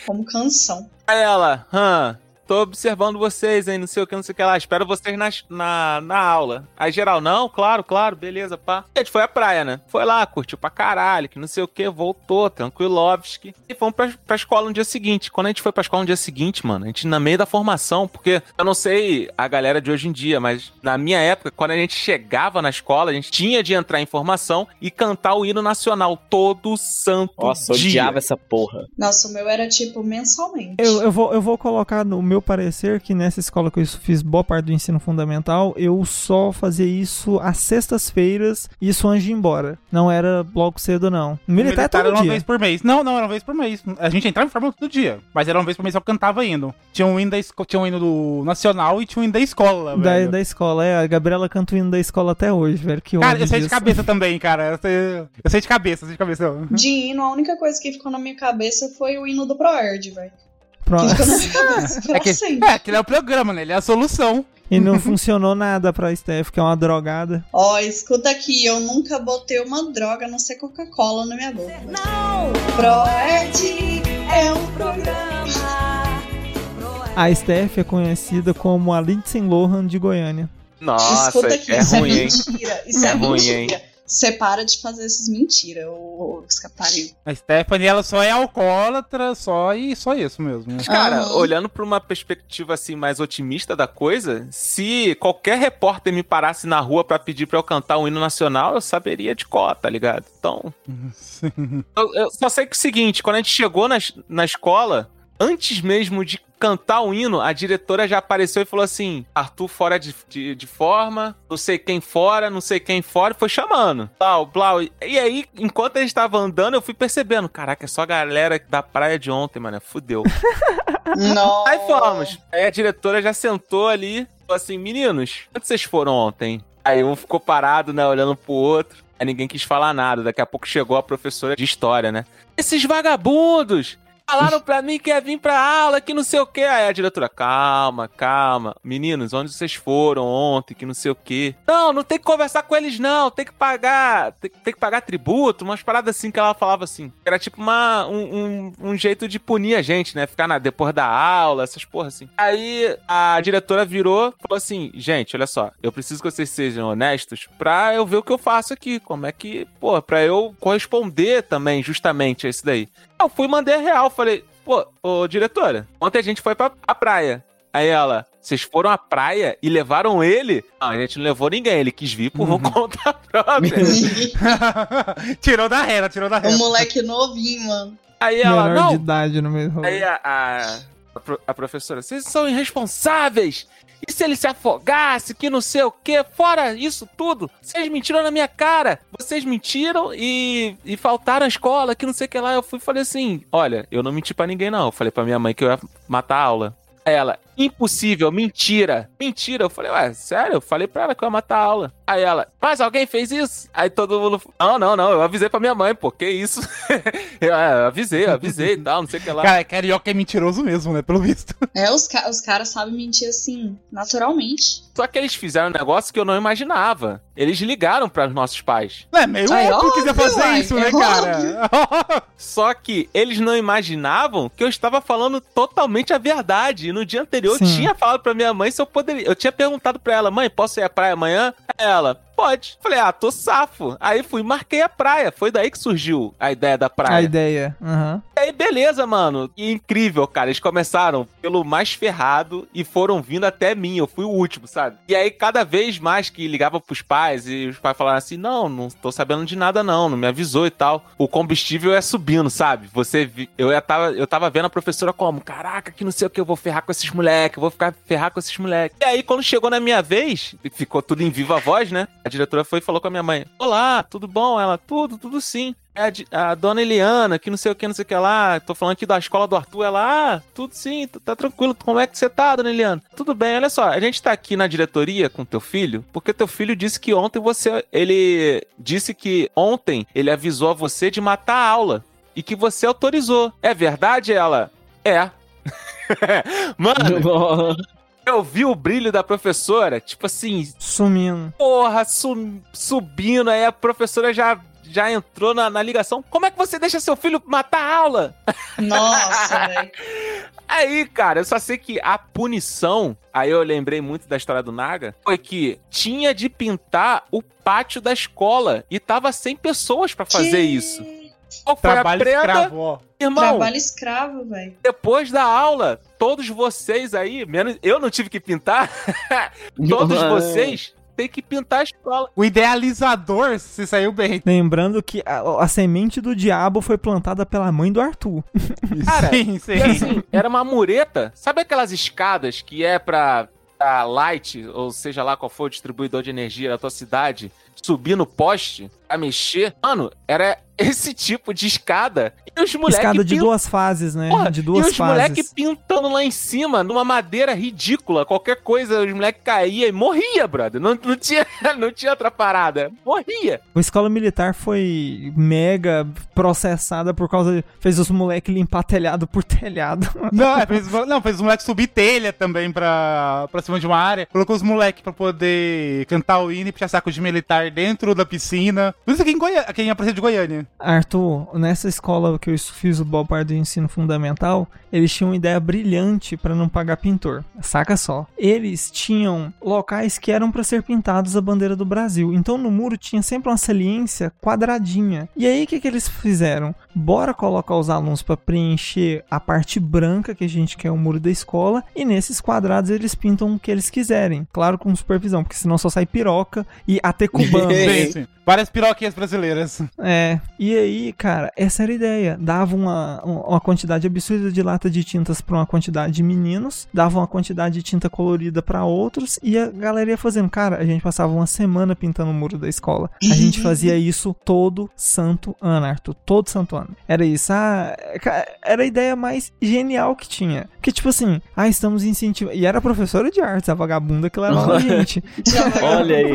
como canção. Aí ela, hã, tô observando vocês, hein, não sei o que, não sei o que lá, espero vocês nas- na, na aula. Aí geral, não, claro, claro, beleza, pá. A gente foi à praia, né? Foi lá, curtiu pra caralho, que não sei o que, voltou, tranquilovski. E fomos pra, pra escola no dia seguinte. Quando a gente foi pra escola no dia seguinte, mano, a gente na meio da formação, porque eu não sei a galera de hoje em dia, mas na minha época, quando a gente chegava na escola, a gente tinha de entrar em formação e cantar o hino nacional todo santo Nossa, dia. odiava essa porra. Nossa, o meu era tipo mensalmente. Eu, eu, vou, eu vou colocar no meu parecer que nessa escola que eu fiz boa parte do ensino fundamental, eu só fazia isso às sextas-feiras e isso antes de ir embora. Não era logo cedo, não. No militar, é era todo uma dia. vez por mês. Não, não, era uma vez por mês. A gente entrava em forma todo dia. Mas era uma vez por mês que eu cantava hino. Tinha um hino, da esco... tinha um hino do Nacional e tinha um hino da escola, Da, velho. da escola, é. A Gabriela canta o hino da escola até hoje, velho. Que Cara, eu sei de disso. cabeça também, cara. Eu sei, eu sei de cabeça, eu sei de cabeça. De hino, a única coisa que ficou na minha cabeça foi o hino do Proerd, velho. Pro- Que ficou na minha cabeça pra É, que, é, aquele é o programa, né? Ele é a solução. E não funcionou nada pra Steph, que é uma drogada. Ó, escuta aqui, eu nunca botei uma droga, a não ser Coca-Cola na minha boca. Proerd é um programa. A Steph é conhecida como a Lindsay Lohan de Goiânia. Nossa, Escuta aqui, é isso ruim, é hein? Isso É é, ruim, mentira. Você para de fazer essas mentiras, ô escaparinho. A Stephanie, ela só é alcoólatra, só e só isso mesmo. Mas, cara, Aham. olhando pra uma perspectiva assim mais otimista da coisa, se qualquer repórter me parasse na rua pra pedir pra eu cantar o hino nacional, eu saberia de cor, tá ligado? Então, eu, eu só sei que é o seguinte, quando a gente chegou na, na escola, antes mesmo de cantar o hino, a diretora já apareceu e falou assim: Arthur fora de, de, de forma, não sei quem fora, não sei quem fora, e foi chamando. Blau, blau. E aí, enquanto a gente tava andando, eu fui percebendo: caraca, é só a galera da praia de ontem, mano. Fudeu. Não. Aí fomos. Aí a diretora já sentou ali, falou assim: meninos, onde vocês foram ontem? Aí um ficou parado, né, olhando pro outro. Aí ninguém quis falar nada. Daqui a pouco chegou a professora de história, né? Esses vagabundos! Falaram pra mim que ia vir pra aula, que não sei o quê. Aí a diretora, calma, calma. Meninos, onde vocês foram ontem, que não sei o quê. Não, não tem que conversar com eles, não. Tem que pagar. Tem, tem que pagar tributo, umas paradas assim que ela falava assim. Era tipo uma, um, um, um jeito de punir a gente, né? Ficar na, depois da aula, essas porras assim. Aí a diretora virou falou assim: gente, olha só, eu preciso que vocês sejam honestos pra eu ver o que eu faço aqui. Como é que, pô, pra eu corresponder também, justamente, a isso daí. Eu fui e mandei a real, falei, pô, ô diretora, ontem a gente foi pra a praia. Aí ela, vocês foram à praia e levaram ele? Não, a gente não levou ninguém, ele quis vir por conta própria. tirou da reta, tirou da Um reta. moleque novinho, mano. Aí ela, Menor de não. idade no meio do rolê. Aí a, a, a professora, vocês são irresponsáveis. E se ele se afogasse, que não sei o quê, fora isso tudo, vocês mentiram na minha cara. Vocês mentiram e, e faltaram a escola, que não sei o que lá. Eu fui e falei assim: olha, eu não menti pra ninguém, não. Eu falei pra minha mãe que eu ia matar a aula. Ela, Impossível, mentira. Mentira. Eu falei, ué, sério? Eu falei pra ela que eu ia matar a aula. Aí ela, mas alguém fez isso? Aí todo mundo, não, não, não, eu avisei pra minha mãe, pô, que isso? eu, é, eu avisei, eu avisei e tal, não sei o que lá. Cara, carioca é mentiroso mesmo, né? Pelo visto. É, os, ca os caras sabem mentir assim, naturalmente. Só que eles fizeram um negócio que eu não imaginava. Eles ligaram para os nossos pais. É meio Ai, óbvio que ia fazer uai, isso, é né, cara? Só que eles não imaginavam que eu estava falando totalmente a verdade. E no dia anterior Sim. eu tinha falado pra minha mãe se eu poderia. Eu tinha perguntado pra ela, mãe, posso ir à praia amanhã? Ela, pode. Falei, ah, tô safo. Aí fui marquei a praia. Foi daí que surgiu a ideia da praia. A ideia. Aham. E aí, beleza, mano. E incrível, cara. Eles começaram pelo mais ferrado e foram vindo até mim. Eu fui o último, sabe? E aí, cada vez mais que ligava pros pais e os pais falaram assim: não, não tô sabendo de nada, não. Não me avisou e tal. O combustível é subindo, sabe? Você. vi- Eu, tava, eu tava vendo a professora como: caraca, que não sei o que, eu vou ferrar com esses moleques, eu vou ficar ferrar com esses moleques. E aí, quando chegou na minha vez, ficou tudo em viva voz, né? A diretora foi e falou com a minha mãe: Olá, tudo bom? Ela, tudo, tudo sim. É a, dona Eliana, que não sei o que, não sei o que lá. Tô falando aqui da escola do Arthur. Ela, ah, tudo sim, tá- tá tranquilo. Como é que você tá, dona Eliana? Tudo bem, olha só. A gente tá aqui na diretoria com teu filho, porque teu filho disse que ontem você. Ele disse que ontem ele avisou a você de matar a aula. E que você autorizou. É verdade, ela? É. Mano, eu vi o brilho da professora, tipo assim, Sumindo. porra, sum- subindo, aí a professora já, já entrou na, na ligação. Como é que você deixa seu filho matar a aula? Nossa, velho. Aí, cara, eu só sei que a punição, aí eu lembrei muito da história do Naga, foi que tinha de pintar o pátio da escola e tava sem pessoas pra fazer Que- isso. Qual foi a Trabalho prenda? escravo, ó. Irmão, Trabalho escravo, velho. depois da aula, todos vocês aí, menos eu não tive que pintar, todos vocês têm que pintar a escola. O idealizador se saiu bem. Lembrando que a, a semente do diabo foi plantada pela mãe do Arthur. Cara, sim, sim. E assim, era uma mureta. Sabe aquelas escadas que é pra, pra Light, ou seja lá qual for o distribuidor de energia da tua cidade, subir no poste a mexer? Mano, era esse tipo de escada. E os moleques Escada de duas fases, né? Porra, de duas e os moleques pintando lá em cima, numa madeira ridícula. Qualquer coisa, os moleques caíam e morria, brother. Não, não, tinha, não tinha outra parada. Morria. A escola militar foi mega processada por causa de. Fez os moleques limpar telhado por telhado. Não, é, fez, não, fez os moleques subir telha também pra, pra cima de uma área. Colocou os moleques pra poder cantar o hino e puxar saco de militar dentro da piscina. Isso aqui em Goiânia, aqui em Aparecida de Goiânia. Arthur, nessa escola que eu fiz o Balbar do ensino fundamental, eles tinham uma ideia brilhante pra não pagar pintor. Saca só. Eles tinham locais que eram pra ser pintados a bandeira do Brasil. Então no muro tinha sempre uma saliência quadradinha. E aí o que, que eles fizeram? Bora colocar os alunos pra preencher a parte branca que a gente quer o muro da escola e nesses quadrados eles pintam o que eles quiserem. Claro com supervisão, porque senão só sai piroca e até cubano. Sim, sim. Piroquinhas brasileiras. É, e aí, cara, essa era a ideia. Dava uma, uma quantidade absurda de lata de tintas pra uma quantidade de meninos, dava uma quantidade de tinta colorida pra outros, e a galera ia fazendo. Cara, a gente passava uma semana pintando o muro da escola. A gente fazia isso todo santo ano, Arthur. Todo santo ano. Era isso. Ah, era a ideia mais genial que tinha. Que tipo assim, ah, estamos incentivando. E era professora de artes, a vagabunda que levava a gente. Olha aí.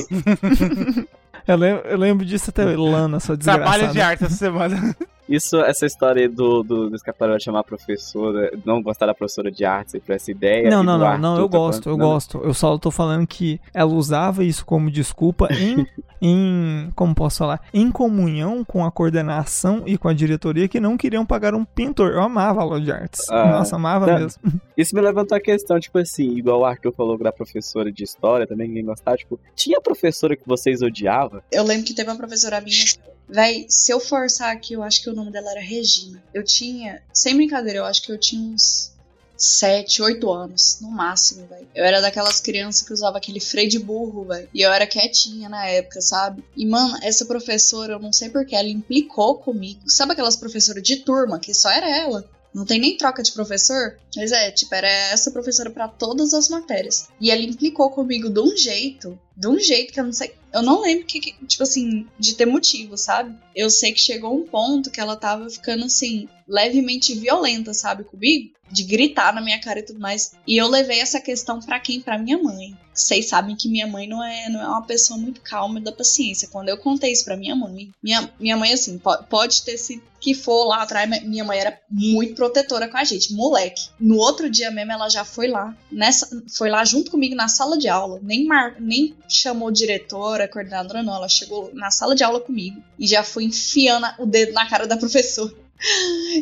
Eu lembro, eu lembro disso até hoje. Lana, sua desgraçada. Trabalho de arte essa semana. Isso, essa história aí do, do, do escapatório chamar a professora, não gostar da professora de artes e por essa ideia. Não, não, não, não, eu tá gosto, eu falando- não, gosto. Eu só tô falando que ela usava isso como desculpa em, em, como posso falar, em comunhão com a coordenação e com a diretoria que não queriam pagar um pintor. Eu amava a aula de artes. Ah, Nossa, amava tá. mesmo. Isso me levantou a questão, tipo assim, igual o Arthur falou da professora de história também, ninguém gostava, tipo, tinha professora que vocês odiavam? Eu lembro que teve uma professora minha. Véi, se eu forçar aqui, eu acho que o nome dela era Regina. Eu tinha, sem brincadeira, eu acho que eu tinha uns 7, 8 anos, no máximo, velho. Eu era daquelas crianças que usava aquele freio de burro, velho. E eu era quietinha na época, sabe? E, mano, essa professora, eu não sei porquê, ela implicou comigo. Sabe aquelas professoras de turma, que só era ela? Não tem nem troca de professor? Mas é, tipo, era essa professora pra todas as matérias. E ela implicou comigo de um jeito, de um jeito que eu não sei. Eu não lembro que, que- tipo assim, de ter motivo, sabe? Eu sei que chegou um ponto que ela tava ficando assim, levemente violenta, sabe, comigo? De gritar na minha cara e tudo mais. E eu levei essa questão pra quem? Pra minha mãe. Vocês sabem que minha mãe não é, não é uma pessoa muito calma da paciência. Quando eu contei isso pra minha mãe, minha, minha mãe, assim, po- pode ter sido que for lá atrás, minha mãe era muito protetora com a gente, moleque. No outro dia mesmo, ela já foi lá, nessa, foi lá junto comigo na sala de aula. Nem, mar, nem chamou diretora, coordenadora, não. Ela chegou na sala de aula comigo e já foi enfiando o dedo na cara da professora.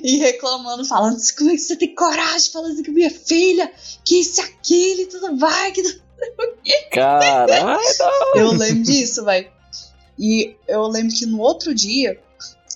E reclamando, falando como é que você tem coragem falar assim com minha filha? Que isso e aquilo e tudo vai, que não Caralho! eu lembro disso, velho. E eu lembro que no outro dia,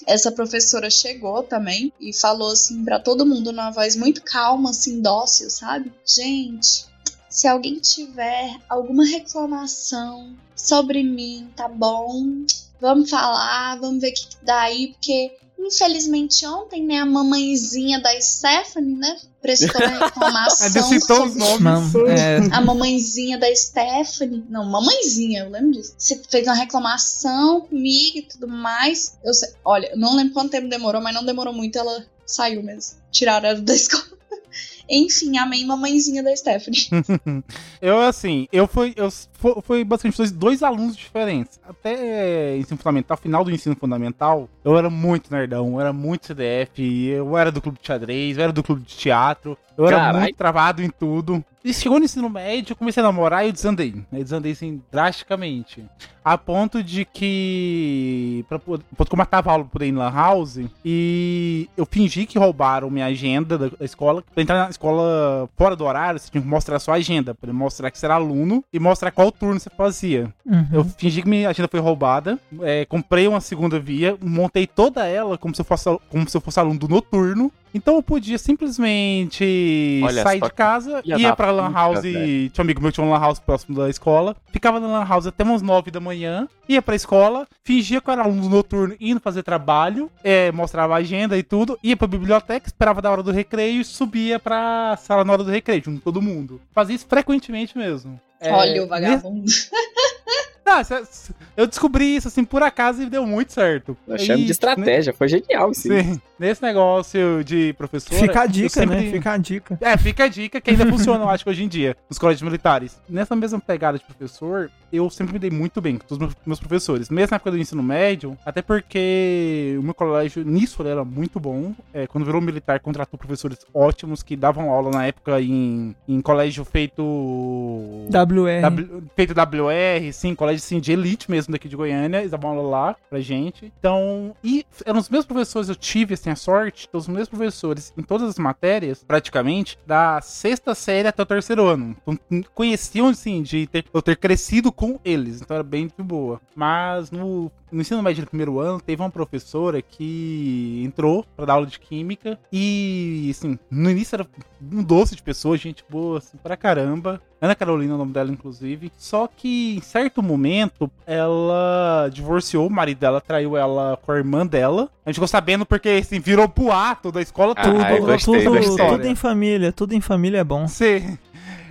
essa professora chegou também e falou assim pra todo mundo numa voz muito calma, assim, dócil, sabe? Gente, se alguém tiver alguma reclamação sobre mim, tá bom? Vamos falar, vamos ver o que que dá aí, porque infelizmente ontem, né, a mamãezinha da Stephanie, né, prestou uma reclamação Ainda citou os nomes. É, a mamãezinha da Stephanie. Não, mamãezinha, eu lembro disso. Você fez uma reclamação comigo e tudo mais. Eu sei, olha, não lembro quanto tempo demorou, mas não demorou muito, ela saiu mesmo. Tiraram ela da escola. Enfim, amém, mamãezinha da Stephanie. Eu, assim, eu fui. Eu foi basicamente dois, dois alunos diferentes. Até ensino fundamental, final do ensino fundamental, eu era muito nerdão, eu era muito CDF, eu era do clube de xadrez, eu era do clube de teatro, eu era Carai. muito travado em tudo. E chegou no ensino médio, eu comecei a namorar e eu desandei. Eu desandei, assim, drasticamente. A ponto de que. Pra, poder- como eu matava aula por aí em Lan House, e eu fingi que roubaram minha agenda da, da escola. Pra entrar na escola fora do horário, você tinha que mostrar a sua agenda. Pra mostrar que você era aluno e mostrar qual turno você fazia. uhum. Eu fingi que minha agenda foi roubada, é, comprei uma segunda via, montei toda ela como se eu fosse, como se eu fosse aluno do noturno. Então eu podia simplesmente Olha sair de casa, ia da pra Lan House, velho. tinha um amigo meu que tinha uma Lan House próximo da escola, ficava na Lan House até umas 9 da manhã, ia pra escola, fingia que eu era aluno do noturno indo fazer trabalho, é, mostrava a agenda e tudo, ia pra biblioteca, esperava da hora do recreio e subia pra sala na hora do recreio, junto com todo mundo. Fazia isso frequentemente mesmo. É, Olha o vagabundo. ah, eu descobri isso assim por acaso e deu muito certo. Nós chamamos de estratégia, foi genial isso. Sim, nesse negócio de professor. Fica a dica, sempre- né? Fica a dica. É, fica a dica que ainda funciona, eu acho hoje em dia, nos colégios militares. Nessa mesma pegada de professor, eu sempre me dei muito bem com todos os meus- professores. Mesmo na época do ensino médio, até porque o meu colégio, nisso, era muito bom. É, quando virou militar, contratou professores ótimos que davam aula na época em, em colégio feito. WR. W- feito WR, sim, colégio assim, de elite mesmo daqui de Goiânia, eles davam aula lá pra gente. Então, e eram os meus professores, eu tive assim a sorte, então, os meus professores em todas as matérias, praticamente, da sexta série até o terceiro ano. Então, conheciam assim de ter, eu ter crescido com eles, então era bem de boa. Mas no no ensino médio do primeiro ano, teve uma professora que entrou pra dar aula de química e, assim, no início era um doce de pessoa, gente boa, assim, pra caramba. Ana Carolina é o nome dela, inclusive. Só que, em certo momento, ela divorciou, o marido dela traiu ela com a irmã dela. A gente ficou sabendo porque, assim, virou boato da escola, Ah, tudo. eu tudo, gostei tudo, tudo em família, tudo em família é bom. Sim.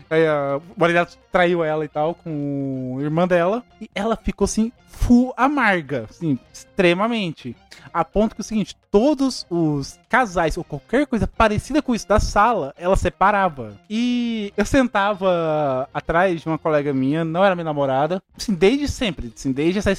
Aí, a- o marido dela traiu ela e tal com a irmã dela. E ela ficou assim, full amarga. Assim, extremamente. A ponto que é o seguinte: todos os casais ou qualquer coisa parecida com isso da sala, ela separava. E eu sentava atrás de uma colega minha, não era minha namorada, assim, desde sempre, assim, desde essa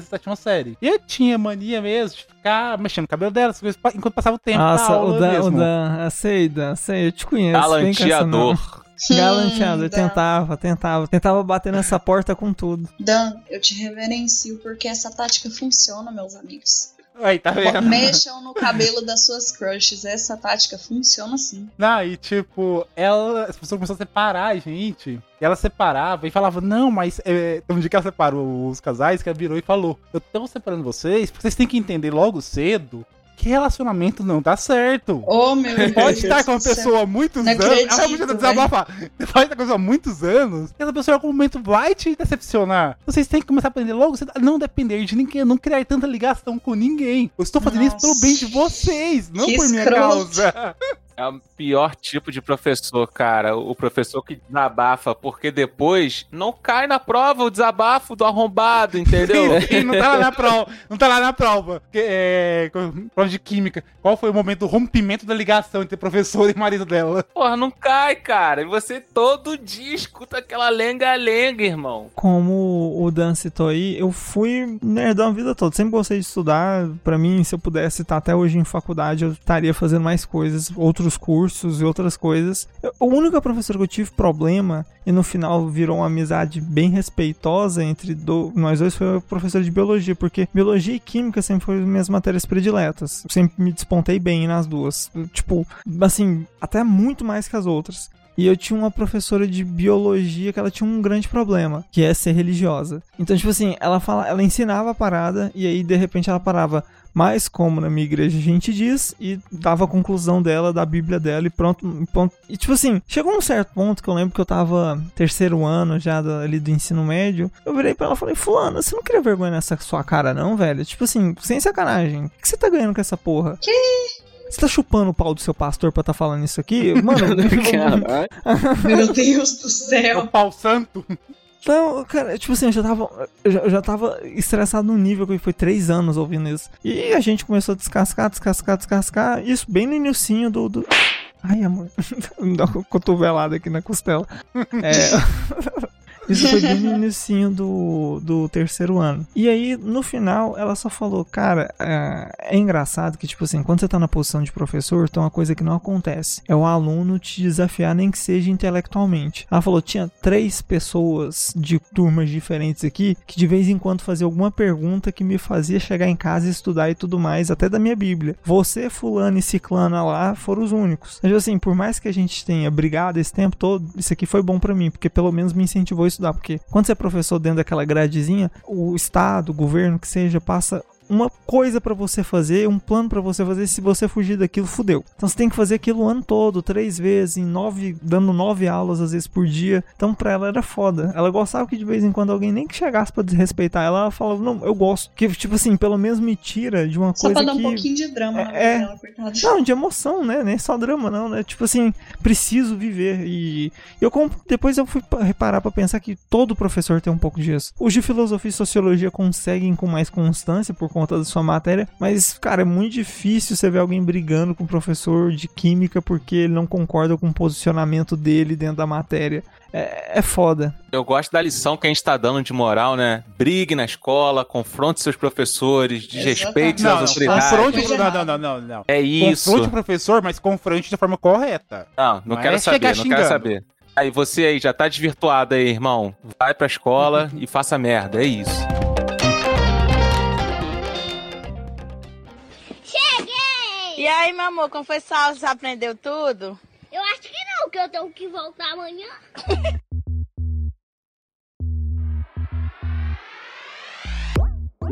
sétima série. E eu tinha mania mesmo de ficar mexendo no cabelo dela, coisas, enquanto passava o tempo. na Nossa, aula o Dan, o mesmo. Dan, eu sei, Dan, eu sei, eu te conheço. Galanteador. Galanteado, eu Dan. tentava, tentava, tentava bater nessa porta com tudo. Dan, eu te reverencio porque essa tática funciona, meus amigos. Aí, tá vendo? Mexam no cabelo das suas crushes. Essa tática funciona sim. Não, e tipo, ela, as pessoas começaram a separar a gente. E ela separava e falava, não, mas é, um dia que ela separou os casais, que ela virou e falou: Eu tô separando vocês, porque vocês têm que entender logo cedo que relacionamento não dá certo. Oh, meu Deus. Pode estar com uma pessoa há muitos Não anos. acredito, Ela podia desabafar. Pode estar com uma pessoa há muitos anos. E essa pessoa em algum momento vai te decepcionar. Vocês têm que começar a aprender logo cedo a não depender de ninguém, não criar tanta ligação com ninguém. Eu estou fazendo isso pelo bem de vocês, não Que por minha escroto. causa. É o pior tipo de professor, cara. O professor que desabafa, porque depois não cai na prova o desabafo do arrombado, entendeu? E não tá lá na prova. Não tá lá na prova. Que, é, prova de química. Qual foi o momento do rompimento da ligação entre professor e marido dela? Porra, não cai, cara. E você todo dia escuta aquela lenga-lenga, irmão. Como o Dan citou aí, eu fui nerdão a vida toda. Sempre gostei de estudar. Pra mim, se eu pudesse estar até hoje em faculdade, eu estaria fazendo mais coisas, outros cursos e outras coisas. Eu, a única professora que eu tive problema e no final virou uma amizade bem respeitosa entre do, nós dois foi a professora de biologia, porque biologia e química sempre foram minhas matérias prediletas. Sempre me despontei bem nas duas. Tipo, assim, até muito mais que as outras. E eu tinha uma professora de biologia que ela tinha um grande problema, que é ser religiosa. Então, tipo assim, ela fala, ela ensinava a parada e aí de repente ela parava, mas como na minha igreja a gente diz, e dava a conclusão dela, da Bíblia dela e pronto, pronto. E tipo assim, chegou um certo ponto que eu lembro que eu tava terceiro ano já do, ali do ensino médio, eu virei pra ela e falei, fulana, você não queria vergonha nessa sua cara não, velho? Tipo assim, sem sacanagem, o que você tá ganhando com essa porra? Que? Você tá chupando o pau do seu pastor pra tá falando isso aqui? Mano, meu Deus do céu. O pau santo. Então, cara, tipo assim, eu já tava, eu já, tava estressado no nível que foi três anos ouvindo isso. E a gente começou a descascar, descascar, descascar. Isso bem no início do, do... Ai, amor. Me dá uma cotovelada aqui na costela. É... Isso foi bem no início do, do terceiro ano. E aí, no final, ela só falou, cara, é, é, engraçado que, tipo assim, quando você tá na posição de professor, tem uma coisa que não acontece. É o aluno te desafiar, nem que seja intelectualmente. Ela falou, tinha três pessoas de turmas diferentes aqui, que de vez em quando fazia alguma pergunta que me fazia chegar em casa e estudar e tudo mais, até da minha Bíblia. Você, fulano e ciclana lá, foram os únicos. Mas, assim, por mais que a gente tenha brigado esse tempo todo, isso aqui foi bom para mim, porque pelo menos me incentivou a estudar, porque quando você é professor dentro daquela gradezinha, o estado, o governo que seja, passa uma coisa para você fazer, um plano para você fazer, se você fugir daquilo, fudeu. Então você tem que fazer aquilo o ano todo, três vezes, em nove, dando nove aulas às vezes por dia. Então pra ela era foda. Ela gostava que de vez em quando alguém nem que chegasse pra desrespeitar ela, ela falava, não, eu gosto. Que, tipo assim, pelo menos me tira de uma Só coisa pra dar que... um pouquinho de drama na é, dela. Não, de emoção, né? Nem só drama, não, né? Tipo assim, preciso viver. E eu depois eu fui pa- reparar pra pensar que todo professor tem um pouco disso. Os de filosofia e sociologia conseguem com mais constância por conta da sua matéria, mas, cara, é muito difícil você ver alguém brigando com o professor de química porque ele não concorda com o posicionamento dele dentro da matéria. É, é foda. Eu gosto da lição que a gente tá dando de moral, né? Brigue na escola, confronte seus professores, desrespeite Não, as não, autoridades. confronte, não, não, não, não, não. É isso. Confronte o professor, mas confronte da forma correta. Não, não, Não quero é saber, não xingando. quero saber. Aí você aí já tá desvirtuado aí, irmão. Vai pra escola e faça merda, é isso. Aí, meu amor, como foi sua aula? Você aprendeu tudo? Eu acho que não, que eu tenho que voltar amanhã.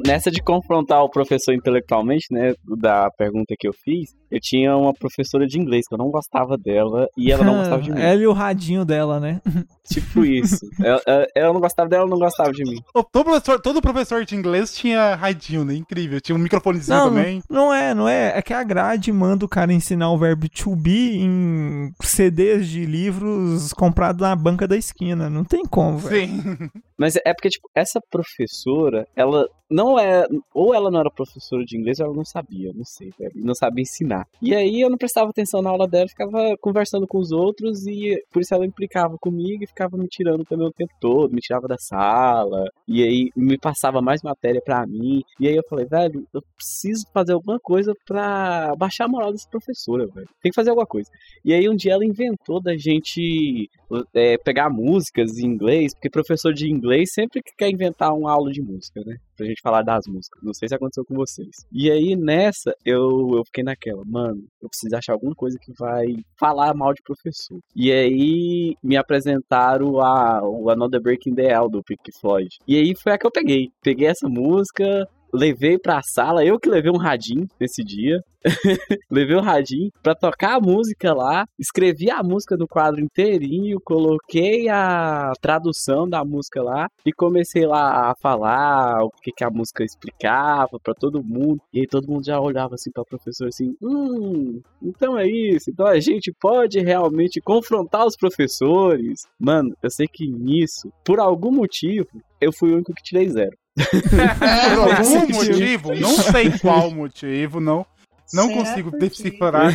Nessa de confrontar o professor intelectualmente, né, da pergunta que eu fiz, eu tinha uma professora de inglês que eu não gostava dela e ela não gostava de mim. Ela e o radinho dela, né? Tipo isso. ela, ela- ela não gostava dela, ela não gostava de mim. Todo professor, todo professor de inglês tinha radinho, né? Incrível. Tinha um microfonezinho Não, também. não, não é, não é. É que a grade manda o cara ensinar o verbo to be em CDs de livros comprados na banca da esquina. Não tem como, velho. Sim. Mas é porque, tipo, essa professora, ela não é. Ou ela não era professora de inglês ou ela não sabia, não sei, velho. Não sabia ensinar. E aí eu não prestava atenção na aula dela, ficava conversando com os outros e por isso ela implicava comigo e ficava me tirando também o tempo todo, me tirava da sala. E aí me passava mais matéria pra mim. E aí eu falei, velho, eu preciso fazer alguma coisa pra baixar a moral dessa professora, velho. Tem que fazer alguma coisa. E aí um dia ela inventou da gente é, pegar músicas em inglês, porque professor de inglês sempre que quer inventar uma aula de música, né? Pra gente falar das músicas. Não sei se aconteceu com vocês. E aí nessa, eu, eu fiquei naquela, mano, eu preciso achar alguma coisa que vai falar mal de professor. E aí me apresentaram a, o Another Breaking the Hell do Pink Floyd. E aí foi a que eu peguei. Peguei essa música, levei pra sala, eu que levei um radinho nesse dia. levei um radinho pra tocar a música lá, escrevi a música no quadro inteirinho, coloquei a tradução da música lá e comecei lá a falar o que, que a música explicava pra todo mundo. E aí todo mundo já olhava assim pra professor assim, hum, então é isso, então a gente pode realmente confrontar os professores. Mano, eu sei que nisso, por algum motivo, eu fui o único que tirei zero. Por algum motivo, não sei qual motivo, não, não consigo decifrar.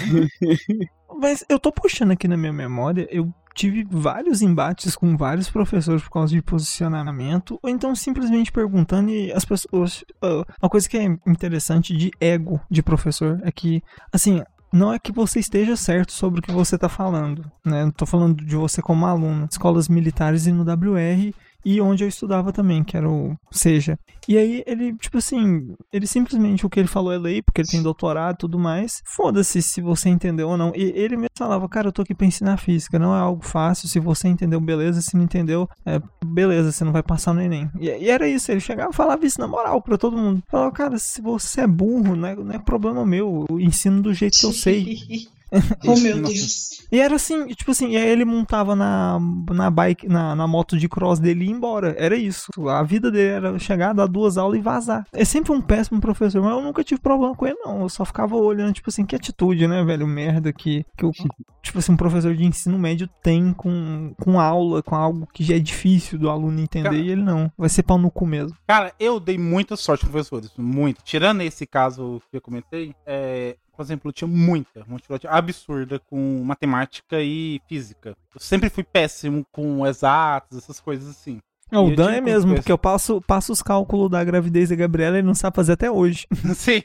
Mas eu tô puxando aqui na minha memória, eu tive vários embates com vários professores por causa de posicionamento, ou então simplesmente perguntando e as pessoas. ah, Uma coisa que é interessante de ego de professor é que, assim. Não é que você esteja certo sobre o que você tá falando, né? Não tô falando de você como aluno. Escolas militares e no WR e onde eu estudava também, que era o Seja. E aí ele, tipo assim, ele simplesmente o que ele falou é lei, porque ele tem doutorado e tudo mais. Foda-se se você entendeu ou não. E ele mesmo falava, cara, eu tô aqui pra ensinar física, não é algo fácil. Se você entendeu, beleza. Se não entendeu, é, beleza, você não vai passar no Enem. E, e era isso, ele chegava e falava isso na moral pra todo mundo. Falava, cara, se você é burro, não é, não é problema meu. Eu ensino do jeito que eu sei. Oh, meu Deus. E era assim, tipo assim, e aí ele montava na, na bike, na, na moto de cross dele e ia embora. Era isso. A vida dele era chegar, dar duas aulas e vazar. É sempre um péssimo professor, mas eu nunca tive problema com ele, não. Eu só ficava olhando, tipo assim, que atitude, né, velho? Merda que, que o, tipo assim, um professor de ensino médio tem com, com aula, com algo que já é difícil do aluno entender, Cara- e ele não. Vai ser pau no cu mesmo. Cara, eu dei muita sorte professores, muito. Tirando esse caso que eu comentei, é, por exemplo, eu tinha muita, uma dificuldade absurda com matemática e física. Eu sempre fui péssimo com exatos, essas coisas assim. Não, o Dan é mesmo, coisas- porque eu passo, passo os cálculos da gravidez da Gabriela e não sabe fazer até hoje. Sim.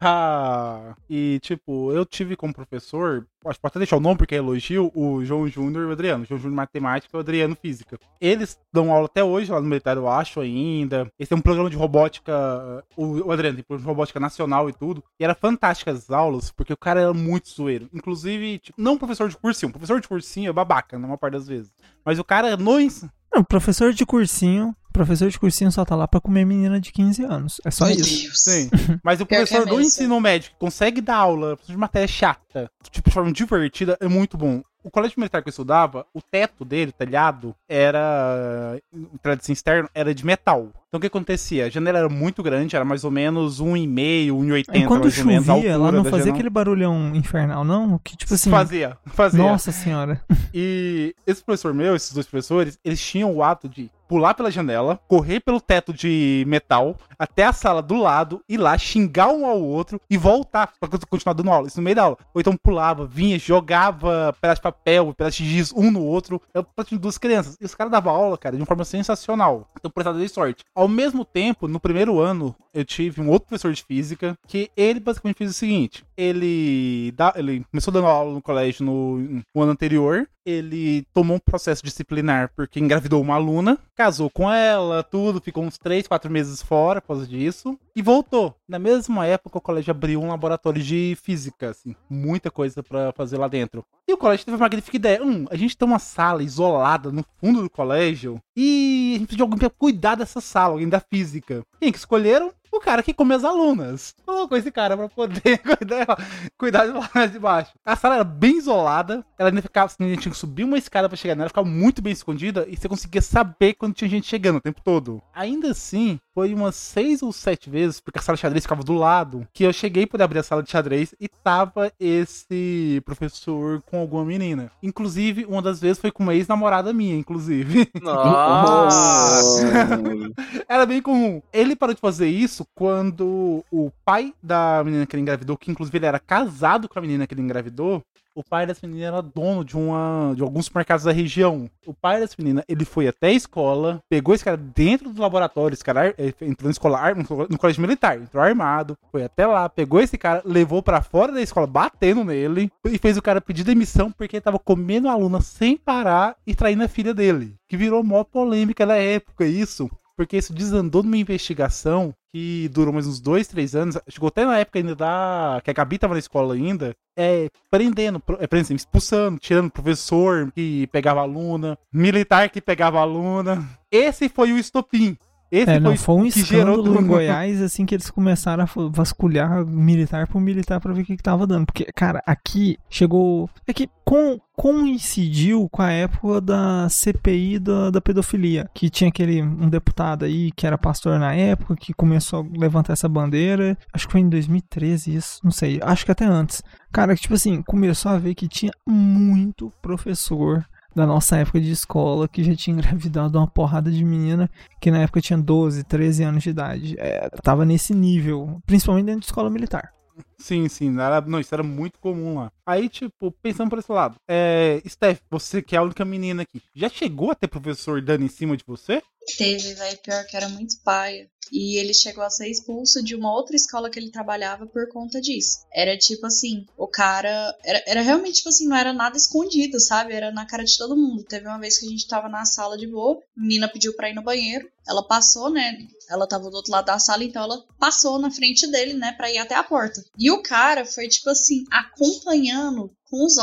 Ah, e, tipo, eu tive como professor, pode até deixar o nome porque é elogio, o João Júnior e o Adriano. O João Júnior Matemática e o Adriano Física. Eles dão aula até hoje lá no militar, eu acho ainda. Eles têm um programa de robótica, o, o Adriano tem um programa de robótica nacional e tudo. E era fantástica as aulas, porque o cara era muito zoeiro. Inclusive, tipo, não professor de cursinho. Professor de cursinho é babaca, na maior parte das vezes. Mas o cara no. Não, professor de cursinho, professor de cursinho só tá lá pra comer menina de 15 anos. É só Meu isso. Deus. Sim. Mas o Pior que professor é do ensino médio que consegue dar aula de matéria chata, tipo, de forma divertida, é muito bom. O colégio militar que eu estudava, o teto dele, o telhado, era. O telhado externo era de metal. Então o que acontecia? A janela era muito grande, era mais ou menos 1,5, 1,80 Aí quando mais ou menos. a chovia, lá altura não fazia aquele barulhão infernal, não? Que tipo assim. Fazia, fazia. Nossa senhora. E esse professor meu, esses dois professores, eles tinham o ato de pular pela janela, correr pelo teto de metal até a sala do lado, ir lá, xingar um ao outro e voltar pra continuar dando aula. Isso no meio da aula. Ou então pulava, vinha, jogava pedaço de papel, pedaço de giz um no outro. Eu tinha duas crianças. E os caras davam aula, cara, de uma forma sensacional. Então, por essa dei sorte. Ao mesmo tempo, no primeiro ano, eu tive um outro professor de física que ele basicamente fez o seguinte: ele, dá, ele começou dando aula no colégio no, no ano anterior. Ele tomou um processo disciplinar porque engravidou uma aluna, casou com ela, tudo, ficou uns 3, 4 meses fora por causa disso, e voltou. Na mesma época, o colégio abriu um laboratório de física, assim, muita coisa pra fazer lá dentro. E o colégio teve uma magnífica ideia. Hum, a gente tem uma sala isolada no fundo do colégio e a gente precisa de alguém pra cuidar dessa sala, alguém da física. Quem que escolheram? O cara que come as alunas. Colocou esse cara pra poder cuidar, cuidar de lá de baixo. A sala era bem isolada. Ela ainda ficava assim, a gente tinha que subir uma escada pra chegar nela. Ficava muito bem escondida. E você conseguia saber quando tinha gente chegando o tempo todo. Ainda assim, foi umas seis ou sete vezes, porque a sala de xadrez ficava do lado, que eu cheguei pra abrir a sala de xadrez e tava esse professor com alguma menina. Inclusive, uma das vezes foi com uma ex-namorada minha, inclusive. Nossa! Era bem comum. Ele parou de fazer isso quando o pai da menina que ele engravidou, que inclusive ele era casado com a menina que ele engravidou, o pai dessa menina era dono de, uma, de alguns supermercados da região. O pai dessa menina, ele foi até a escola, pegou esse cara dentro do laboratório, esse cara entrou na escola, ar- no colégio militar, entrou armado, foi até lá, pegou esse cara, levou pra fora da escola, batendo nele, e fez o cara pedir demissão porque ele tava comendo a aluna sem parar e traindo a filha dele. Que virou mó polêmica na época, isso. Porque isso desandou numa investigação que durou mais uns dois, três anos. Chegou até na época ainda da. que a Gabi tava na escola ainda. É, prendendo, é, prendendo, expulsando, tirando professor que pegava aluna, militar que pegava aluna. Esse foi o estopim. Esse É, não, foi, um que gerou escândalo tudo. em Goiás, assim, que eles começaram a vasculhar militar por militar pra ver o que, que tava dando. Porque, cara, aqui chegou. É que com, coincidiu com a época da CPI da, da pedofilia. Que tinha aquele um deputado aí que era pastor na época, que começou a levantar essa bandeira. Acho que foi em 2013 isso, não sei. Acho que até antes. Cara, que, tipo assim, começou a ver que tinha muito professor da nossa época de escola que já tinha engravidado uma porrada de menina que na época tinha 12, 13 anos de idade. É, tava nesse nível, principalmente dentro de escola militar. Sim, sim, era, não, isso era muito comum lá. Aí, tipo, pensando por esse lado, é, Steph, você que é a única menina aqui, já chegou a ter professor dando em cima de você? Teve, velho, pior que era muito paia. E ele chegou a ser expulso de uma outra escola que ele trabalhava por conta disso. Era tipo assim, o cara. Era, era realmente tipo assim, não era nada escondido, sabe? Era na cara de todo mundo. Teve uma vez que a gente tava na sala de boa, a menina pediu pra ir no banheiro. Ela passou, né? Ela tava do outro lado da sala, então ela passou na frente dele, né, pra ir até a porta. E o cara foi, tipo assim, acompanhando com os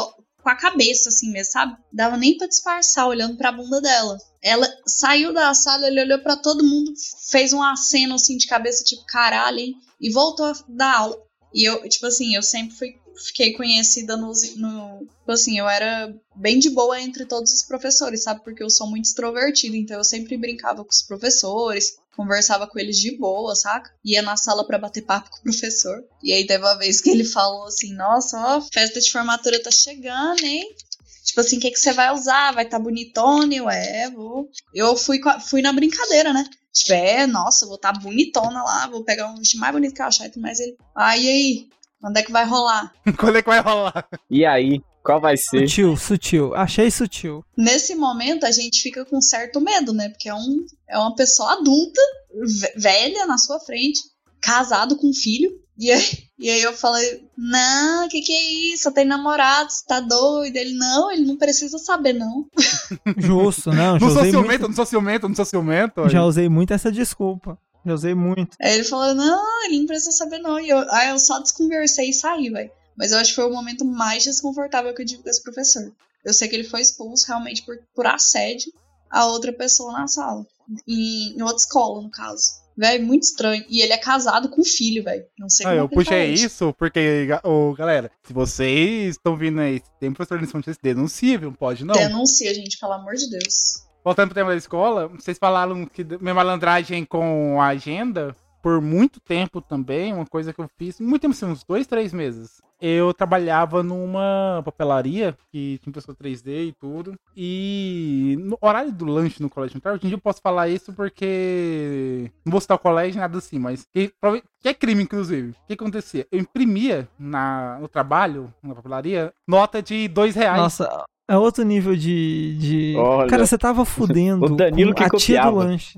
com a cabeça, assim mesmo, sabe? Dava nem pra disfarçar, olhando pra bunda dela. Ela saiu da sala, ele olhou pra todo mundo, fez um aceno, assim, de cabeça, tipo, caralho, hein? E voltou a dar aula. E eu, tipo assim, eu sempre fui, fiquei conhecida no, no. Tipo assim, eu era bem de boa entre todos os professores, sabe? Porque eu sou muito extrovertida, então eu sempre brincava com os professores, conversava com eles de boa, saca? Ia na sala pra bater papo com o professor. E aí teve uma vez que ele falou assim: Nossa, ó, festa de formatura tá chegando, hein? Tipo assim, o que, que você vai usar? Vai tá bonitona? Eu, é, vou. Eu fui, fui na brincadeira, né? Tipo, é, nossa, vou tá bonitona lá, vou pegar um vestido mais bonito que eu achar mais. Ele, ah, e aí? Quando é que vai rolar? Quando é que vai rolar? E aí, qual vai ser? Sutil, sutil. Achei sutil. Nesse momento, a gente fica com certo medo, né? Porque é, um, é uma pessoa adulta, ve- velha na sua frente, casado com um filho. E aí, e aí eu falei, não, que que é isso? Tenho namorado, você tá doido? Ele, não, ele não precisa saber, não. Justo, não. Não sou ciumento, muito, não sou ciumento, não sou ciumento. já usei muito essa desculpa. Já usei muito. Aí ele falou, não, ele não precisa saber, não. E eu, aí eu só desconversei e saí, velho. Mas eu acho que foi o momento mais desconfortável que eu tive com esse professor. Eu sei que ele foi expulso realmente por, por assédio a outra pessoa na sala. Em, em outra escola, no caso. Velho, muito estranho. E ele é casado com um filho, velho. Não sei Ah, como eu é puxei faz. isso porque, ô, galera, se vocês estão vindo aí, se tem professor de vocês denuncia, viu? Pode não. Denuncia, gente, pelo amor de Deus. Voltando pro tema da escola, vocês falaram que minha malandragem com a agenda, por muito tempo também, uma coisa que eu fiz, muito tempo, assim, uns dois, três meses. Eu trabalhava numa papelaria que tinha impressora 3D e tudo. E no horário do lanche no colégio militar, hoje em dia eu posso falar isso porque. Não vou citar o colégio, nada assim, mas. Que, que é crime, inclusive. O que acontecia? Eu imprimia na, no trabalho, na papelaria, nota de dois reais. Nossa, é outro nível de. de... Cara, você tava fudendo O Danilo com que a tia do lanche.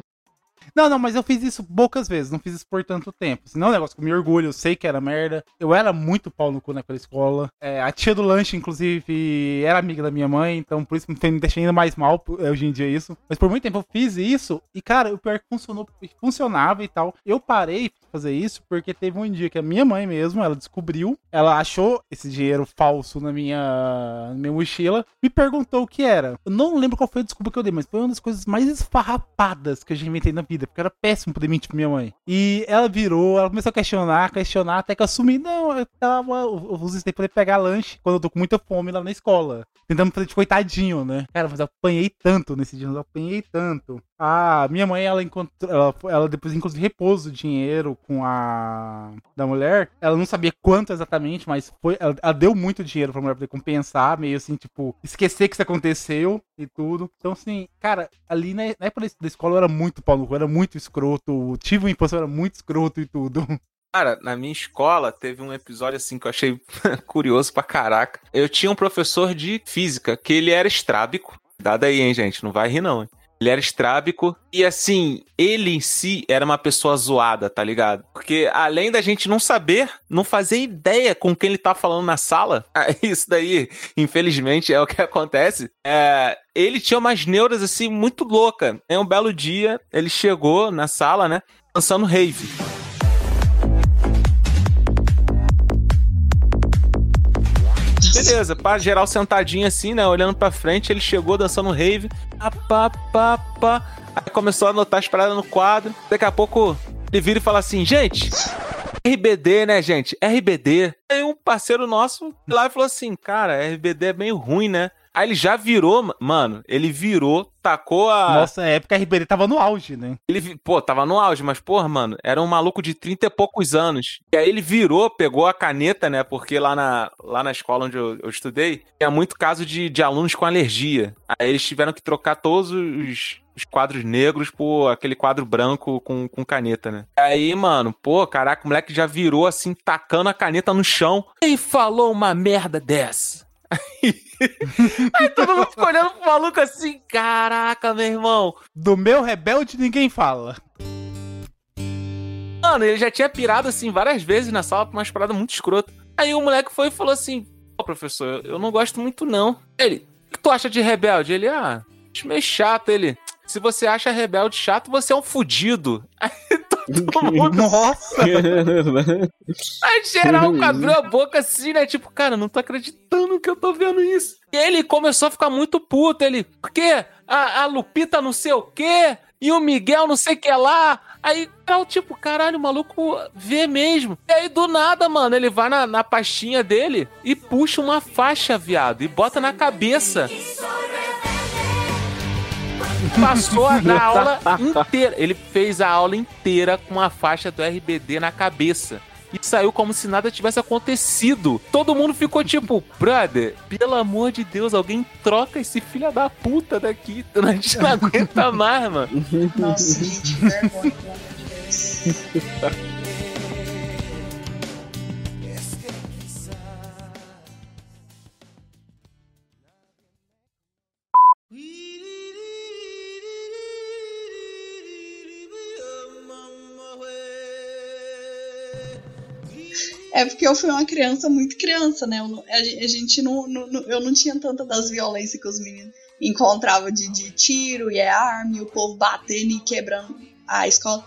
Não, não, mas eu fiz isso poucas vezes, não fiz isso por tanto tempo. Senão é um negócio que eu me orgulho, eu sei que era merda. Eu era muito pau no cu naquela escola. É, a tia do lanche, inclusive, era amiga da minha mãe, então por isso me deixa ainda mais mal eh, hoje em dia isso. Mas por muito tempo eu fiz isso, e cara, o pior é que funcionou, funcionava e tal. Eu parei de fazer isso porque teve um dia que a minha mãe mesmo, ela descobriu, ela achou esse dinheiro falso na minha, na minha mochila, me perguntou o que era. Eu não lembro qual foi a desculpa que eu dei, mas foi uma das coisas mais esfarrapadas que eu já inventei na vida, porque era péssimo poder mentir pra minha mãe. E ela virou, ela começou a questionar, questionar, até que eu assumi, não, eu, tava, eu daí pra pegar lanche quando eu tô com muita fome lá na escola. Tentando fazer de coitadinho, né? Cara, mas eu apanhei tanto nesse dia, eu apanhei tanto. Ah, minha mãe, ela encontrou. Ela, ela depois, inclusive, repôs o dinheiro com a. da mulher. Ela não sabia quanto exatamente, mas foi. Ela, ela deu muito dinheiro pra mulher poder compensar, meio assim, tipo, esquecer que isso aconteceu e tudo. Então, assim, cara, ali na, na época da escola eu era muito pau no cu, era muito escroto. Tive uma infância, eu era muito escroto e tudo. Cara, na minha escola teve um episódio assim que eu achei curioso pra caraca. Eu tinha um professor de física que ele era estrábico. Dado aí, hein, gente? Não vai rir, não. Hein? Ele era estrábico e assim, ele em si era uma pessoa zoada, tá ligado? Porque além da gente não saber, não fazer ideia com quem ele tá falando na sala, isso daí, infelizmente, é o que acontece. É, ele tinha umas neuras assim muito louca. Em um belo dia, ele chegou na sala, né, dançando rave. Beleza, pá, geral sentadinho assim, né? Olhando pra frente, ele chegou dançando rave. Pá, pá, pá, pá. Aí começou a anotar as paradas no quadro. Daqui a pouco ele vira e fala assim: gente, RBD, né, gente? RBD. Aí um parceiro nosso lá falou assim: cara, RBD é meio ruim, né? Aí ele já virou, mano, ele virou, tacou a. Nossa época a RBD tava no auge, né? Ele, pô, tava no auge, mas, porra, mano, era um maluco de 30 e poucos anos. E aí ele virou, pegou a caneta, né? Porque lá na, lá na escola onde eu, eu estudei, tinha muito caso de, de alunos com alergia. Aí eles tiveram que trocar todos os, os quadros negros por aquele quadro branco com, com caneta, né? Aí, mano, pô, caraca, o moleque já virou assim, tacando a caneta no chão e falou uma merda dessa. Aí todo mundo ficou olhando pro maluco assim, caraca, meu irmão. Do meu rebelde ninguém fala. Mano, ele já tinha pirado assim várias vezes na sala pra umas paradas muito escrotas. Aí o moleque foi e falou assim: Pô, professor, eu não gosto muito não. Ele, o que tu acha de rebelde? Ele, ah, acho meio chato. Ele, se você acha rebelde chato, você é um fudido. Aí todo mundo. Nossa! Aí geral abriu a boca assim, né? Tipo, cara, não tô acreditando que eu tô vendo isso. E ele começou a ficar muito puto. Ele, por quê? A, a Lupita não sei o quê? E o Miguel não sei o que lá. Aí, eu, tipo, caralho, o maluco vê mesmo. E aí, do nada, mano, ele vai na, na pastinha dele e puxa uma faixa, viado, e bota na cabeça. Passou a da aula inteira. Ele fez a aula inteira com a faixa do RBD na cabeça. E saiu como se nada tivesse acontecido. Todo mundo ficou tipo, brother, pelo amor de Deus, alguém troca esse filho da puta daqui. A gente não aguenta mais, mano. Nossa, gente, vergonha, pelo amor de Deus. É porque eu fui uma criança muito criança, né? Eu a a gente não, não- não- Eu não tinha tanta das violências que os meninos encontravam de, de tiro e é arma, e o povo batendo e quebrando a escola.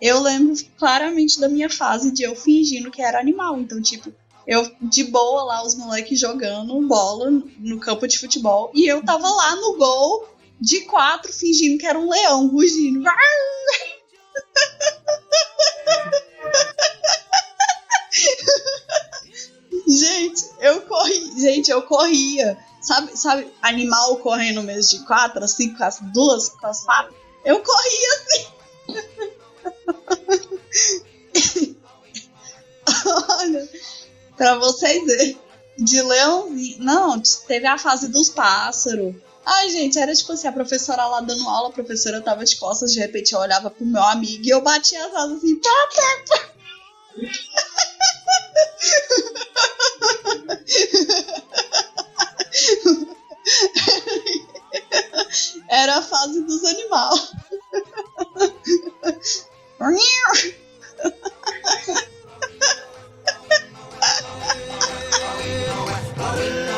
Eu lembro claramente da minha fase de eu fingindo que era animal. Então, tipo, eu de boa lá, os moleques jogando bola no campo de futebol. E eu tava lá no gol de quatro, fingindo que era um leão, rugindo. Gente, eu corri. Gente, eu corria. Sabe, sabe, animal correndo mesmo de quatro, assim, com as duas, com as patas? Eu corria assim. Olha, pra vocês verem. De leãozinho. Não, teve a fase dos pássaros. Ai, gente, era tipo assim, a professora lá dando aula, a professora tava de costas, de repente eu olhava pro meu amigo e eu batia as asas assim, pá, pá, pá. Era a fase dos animais.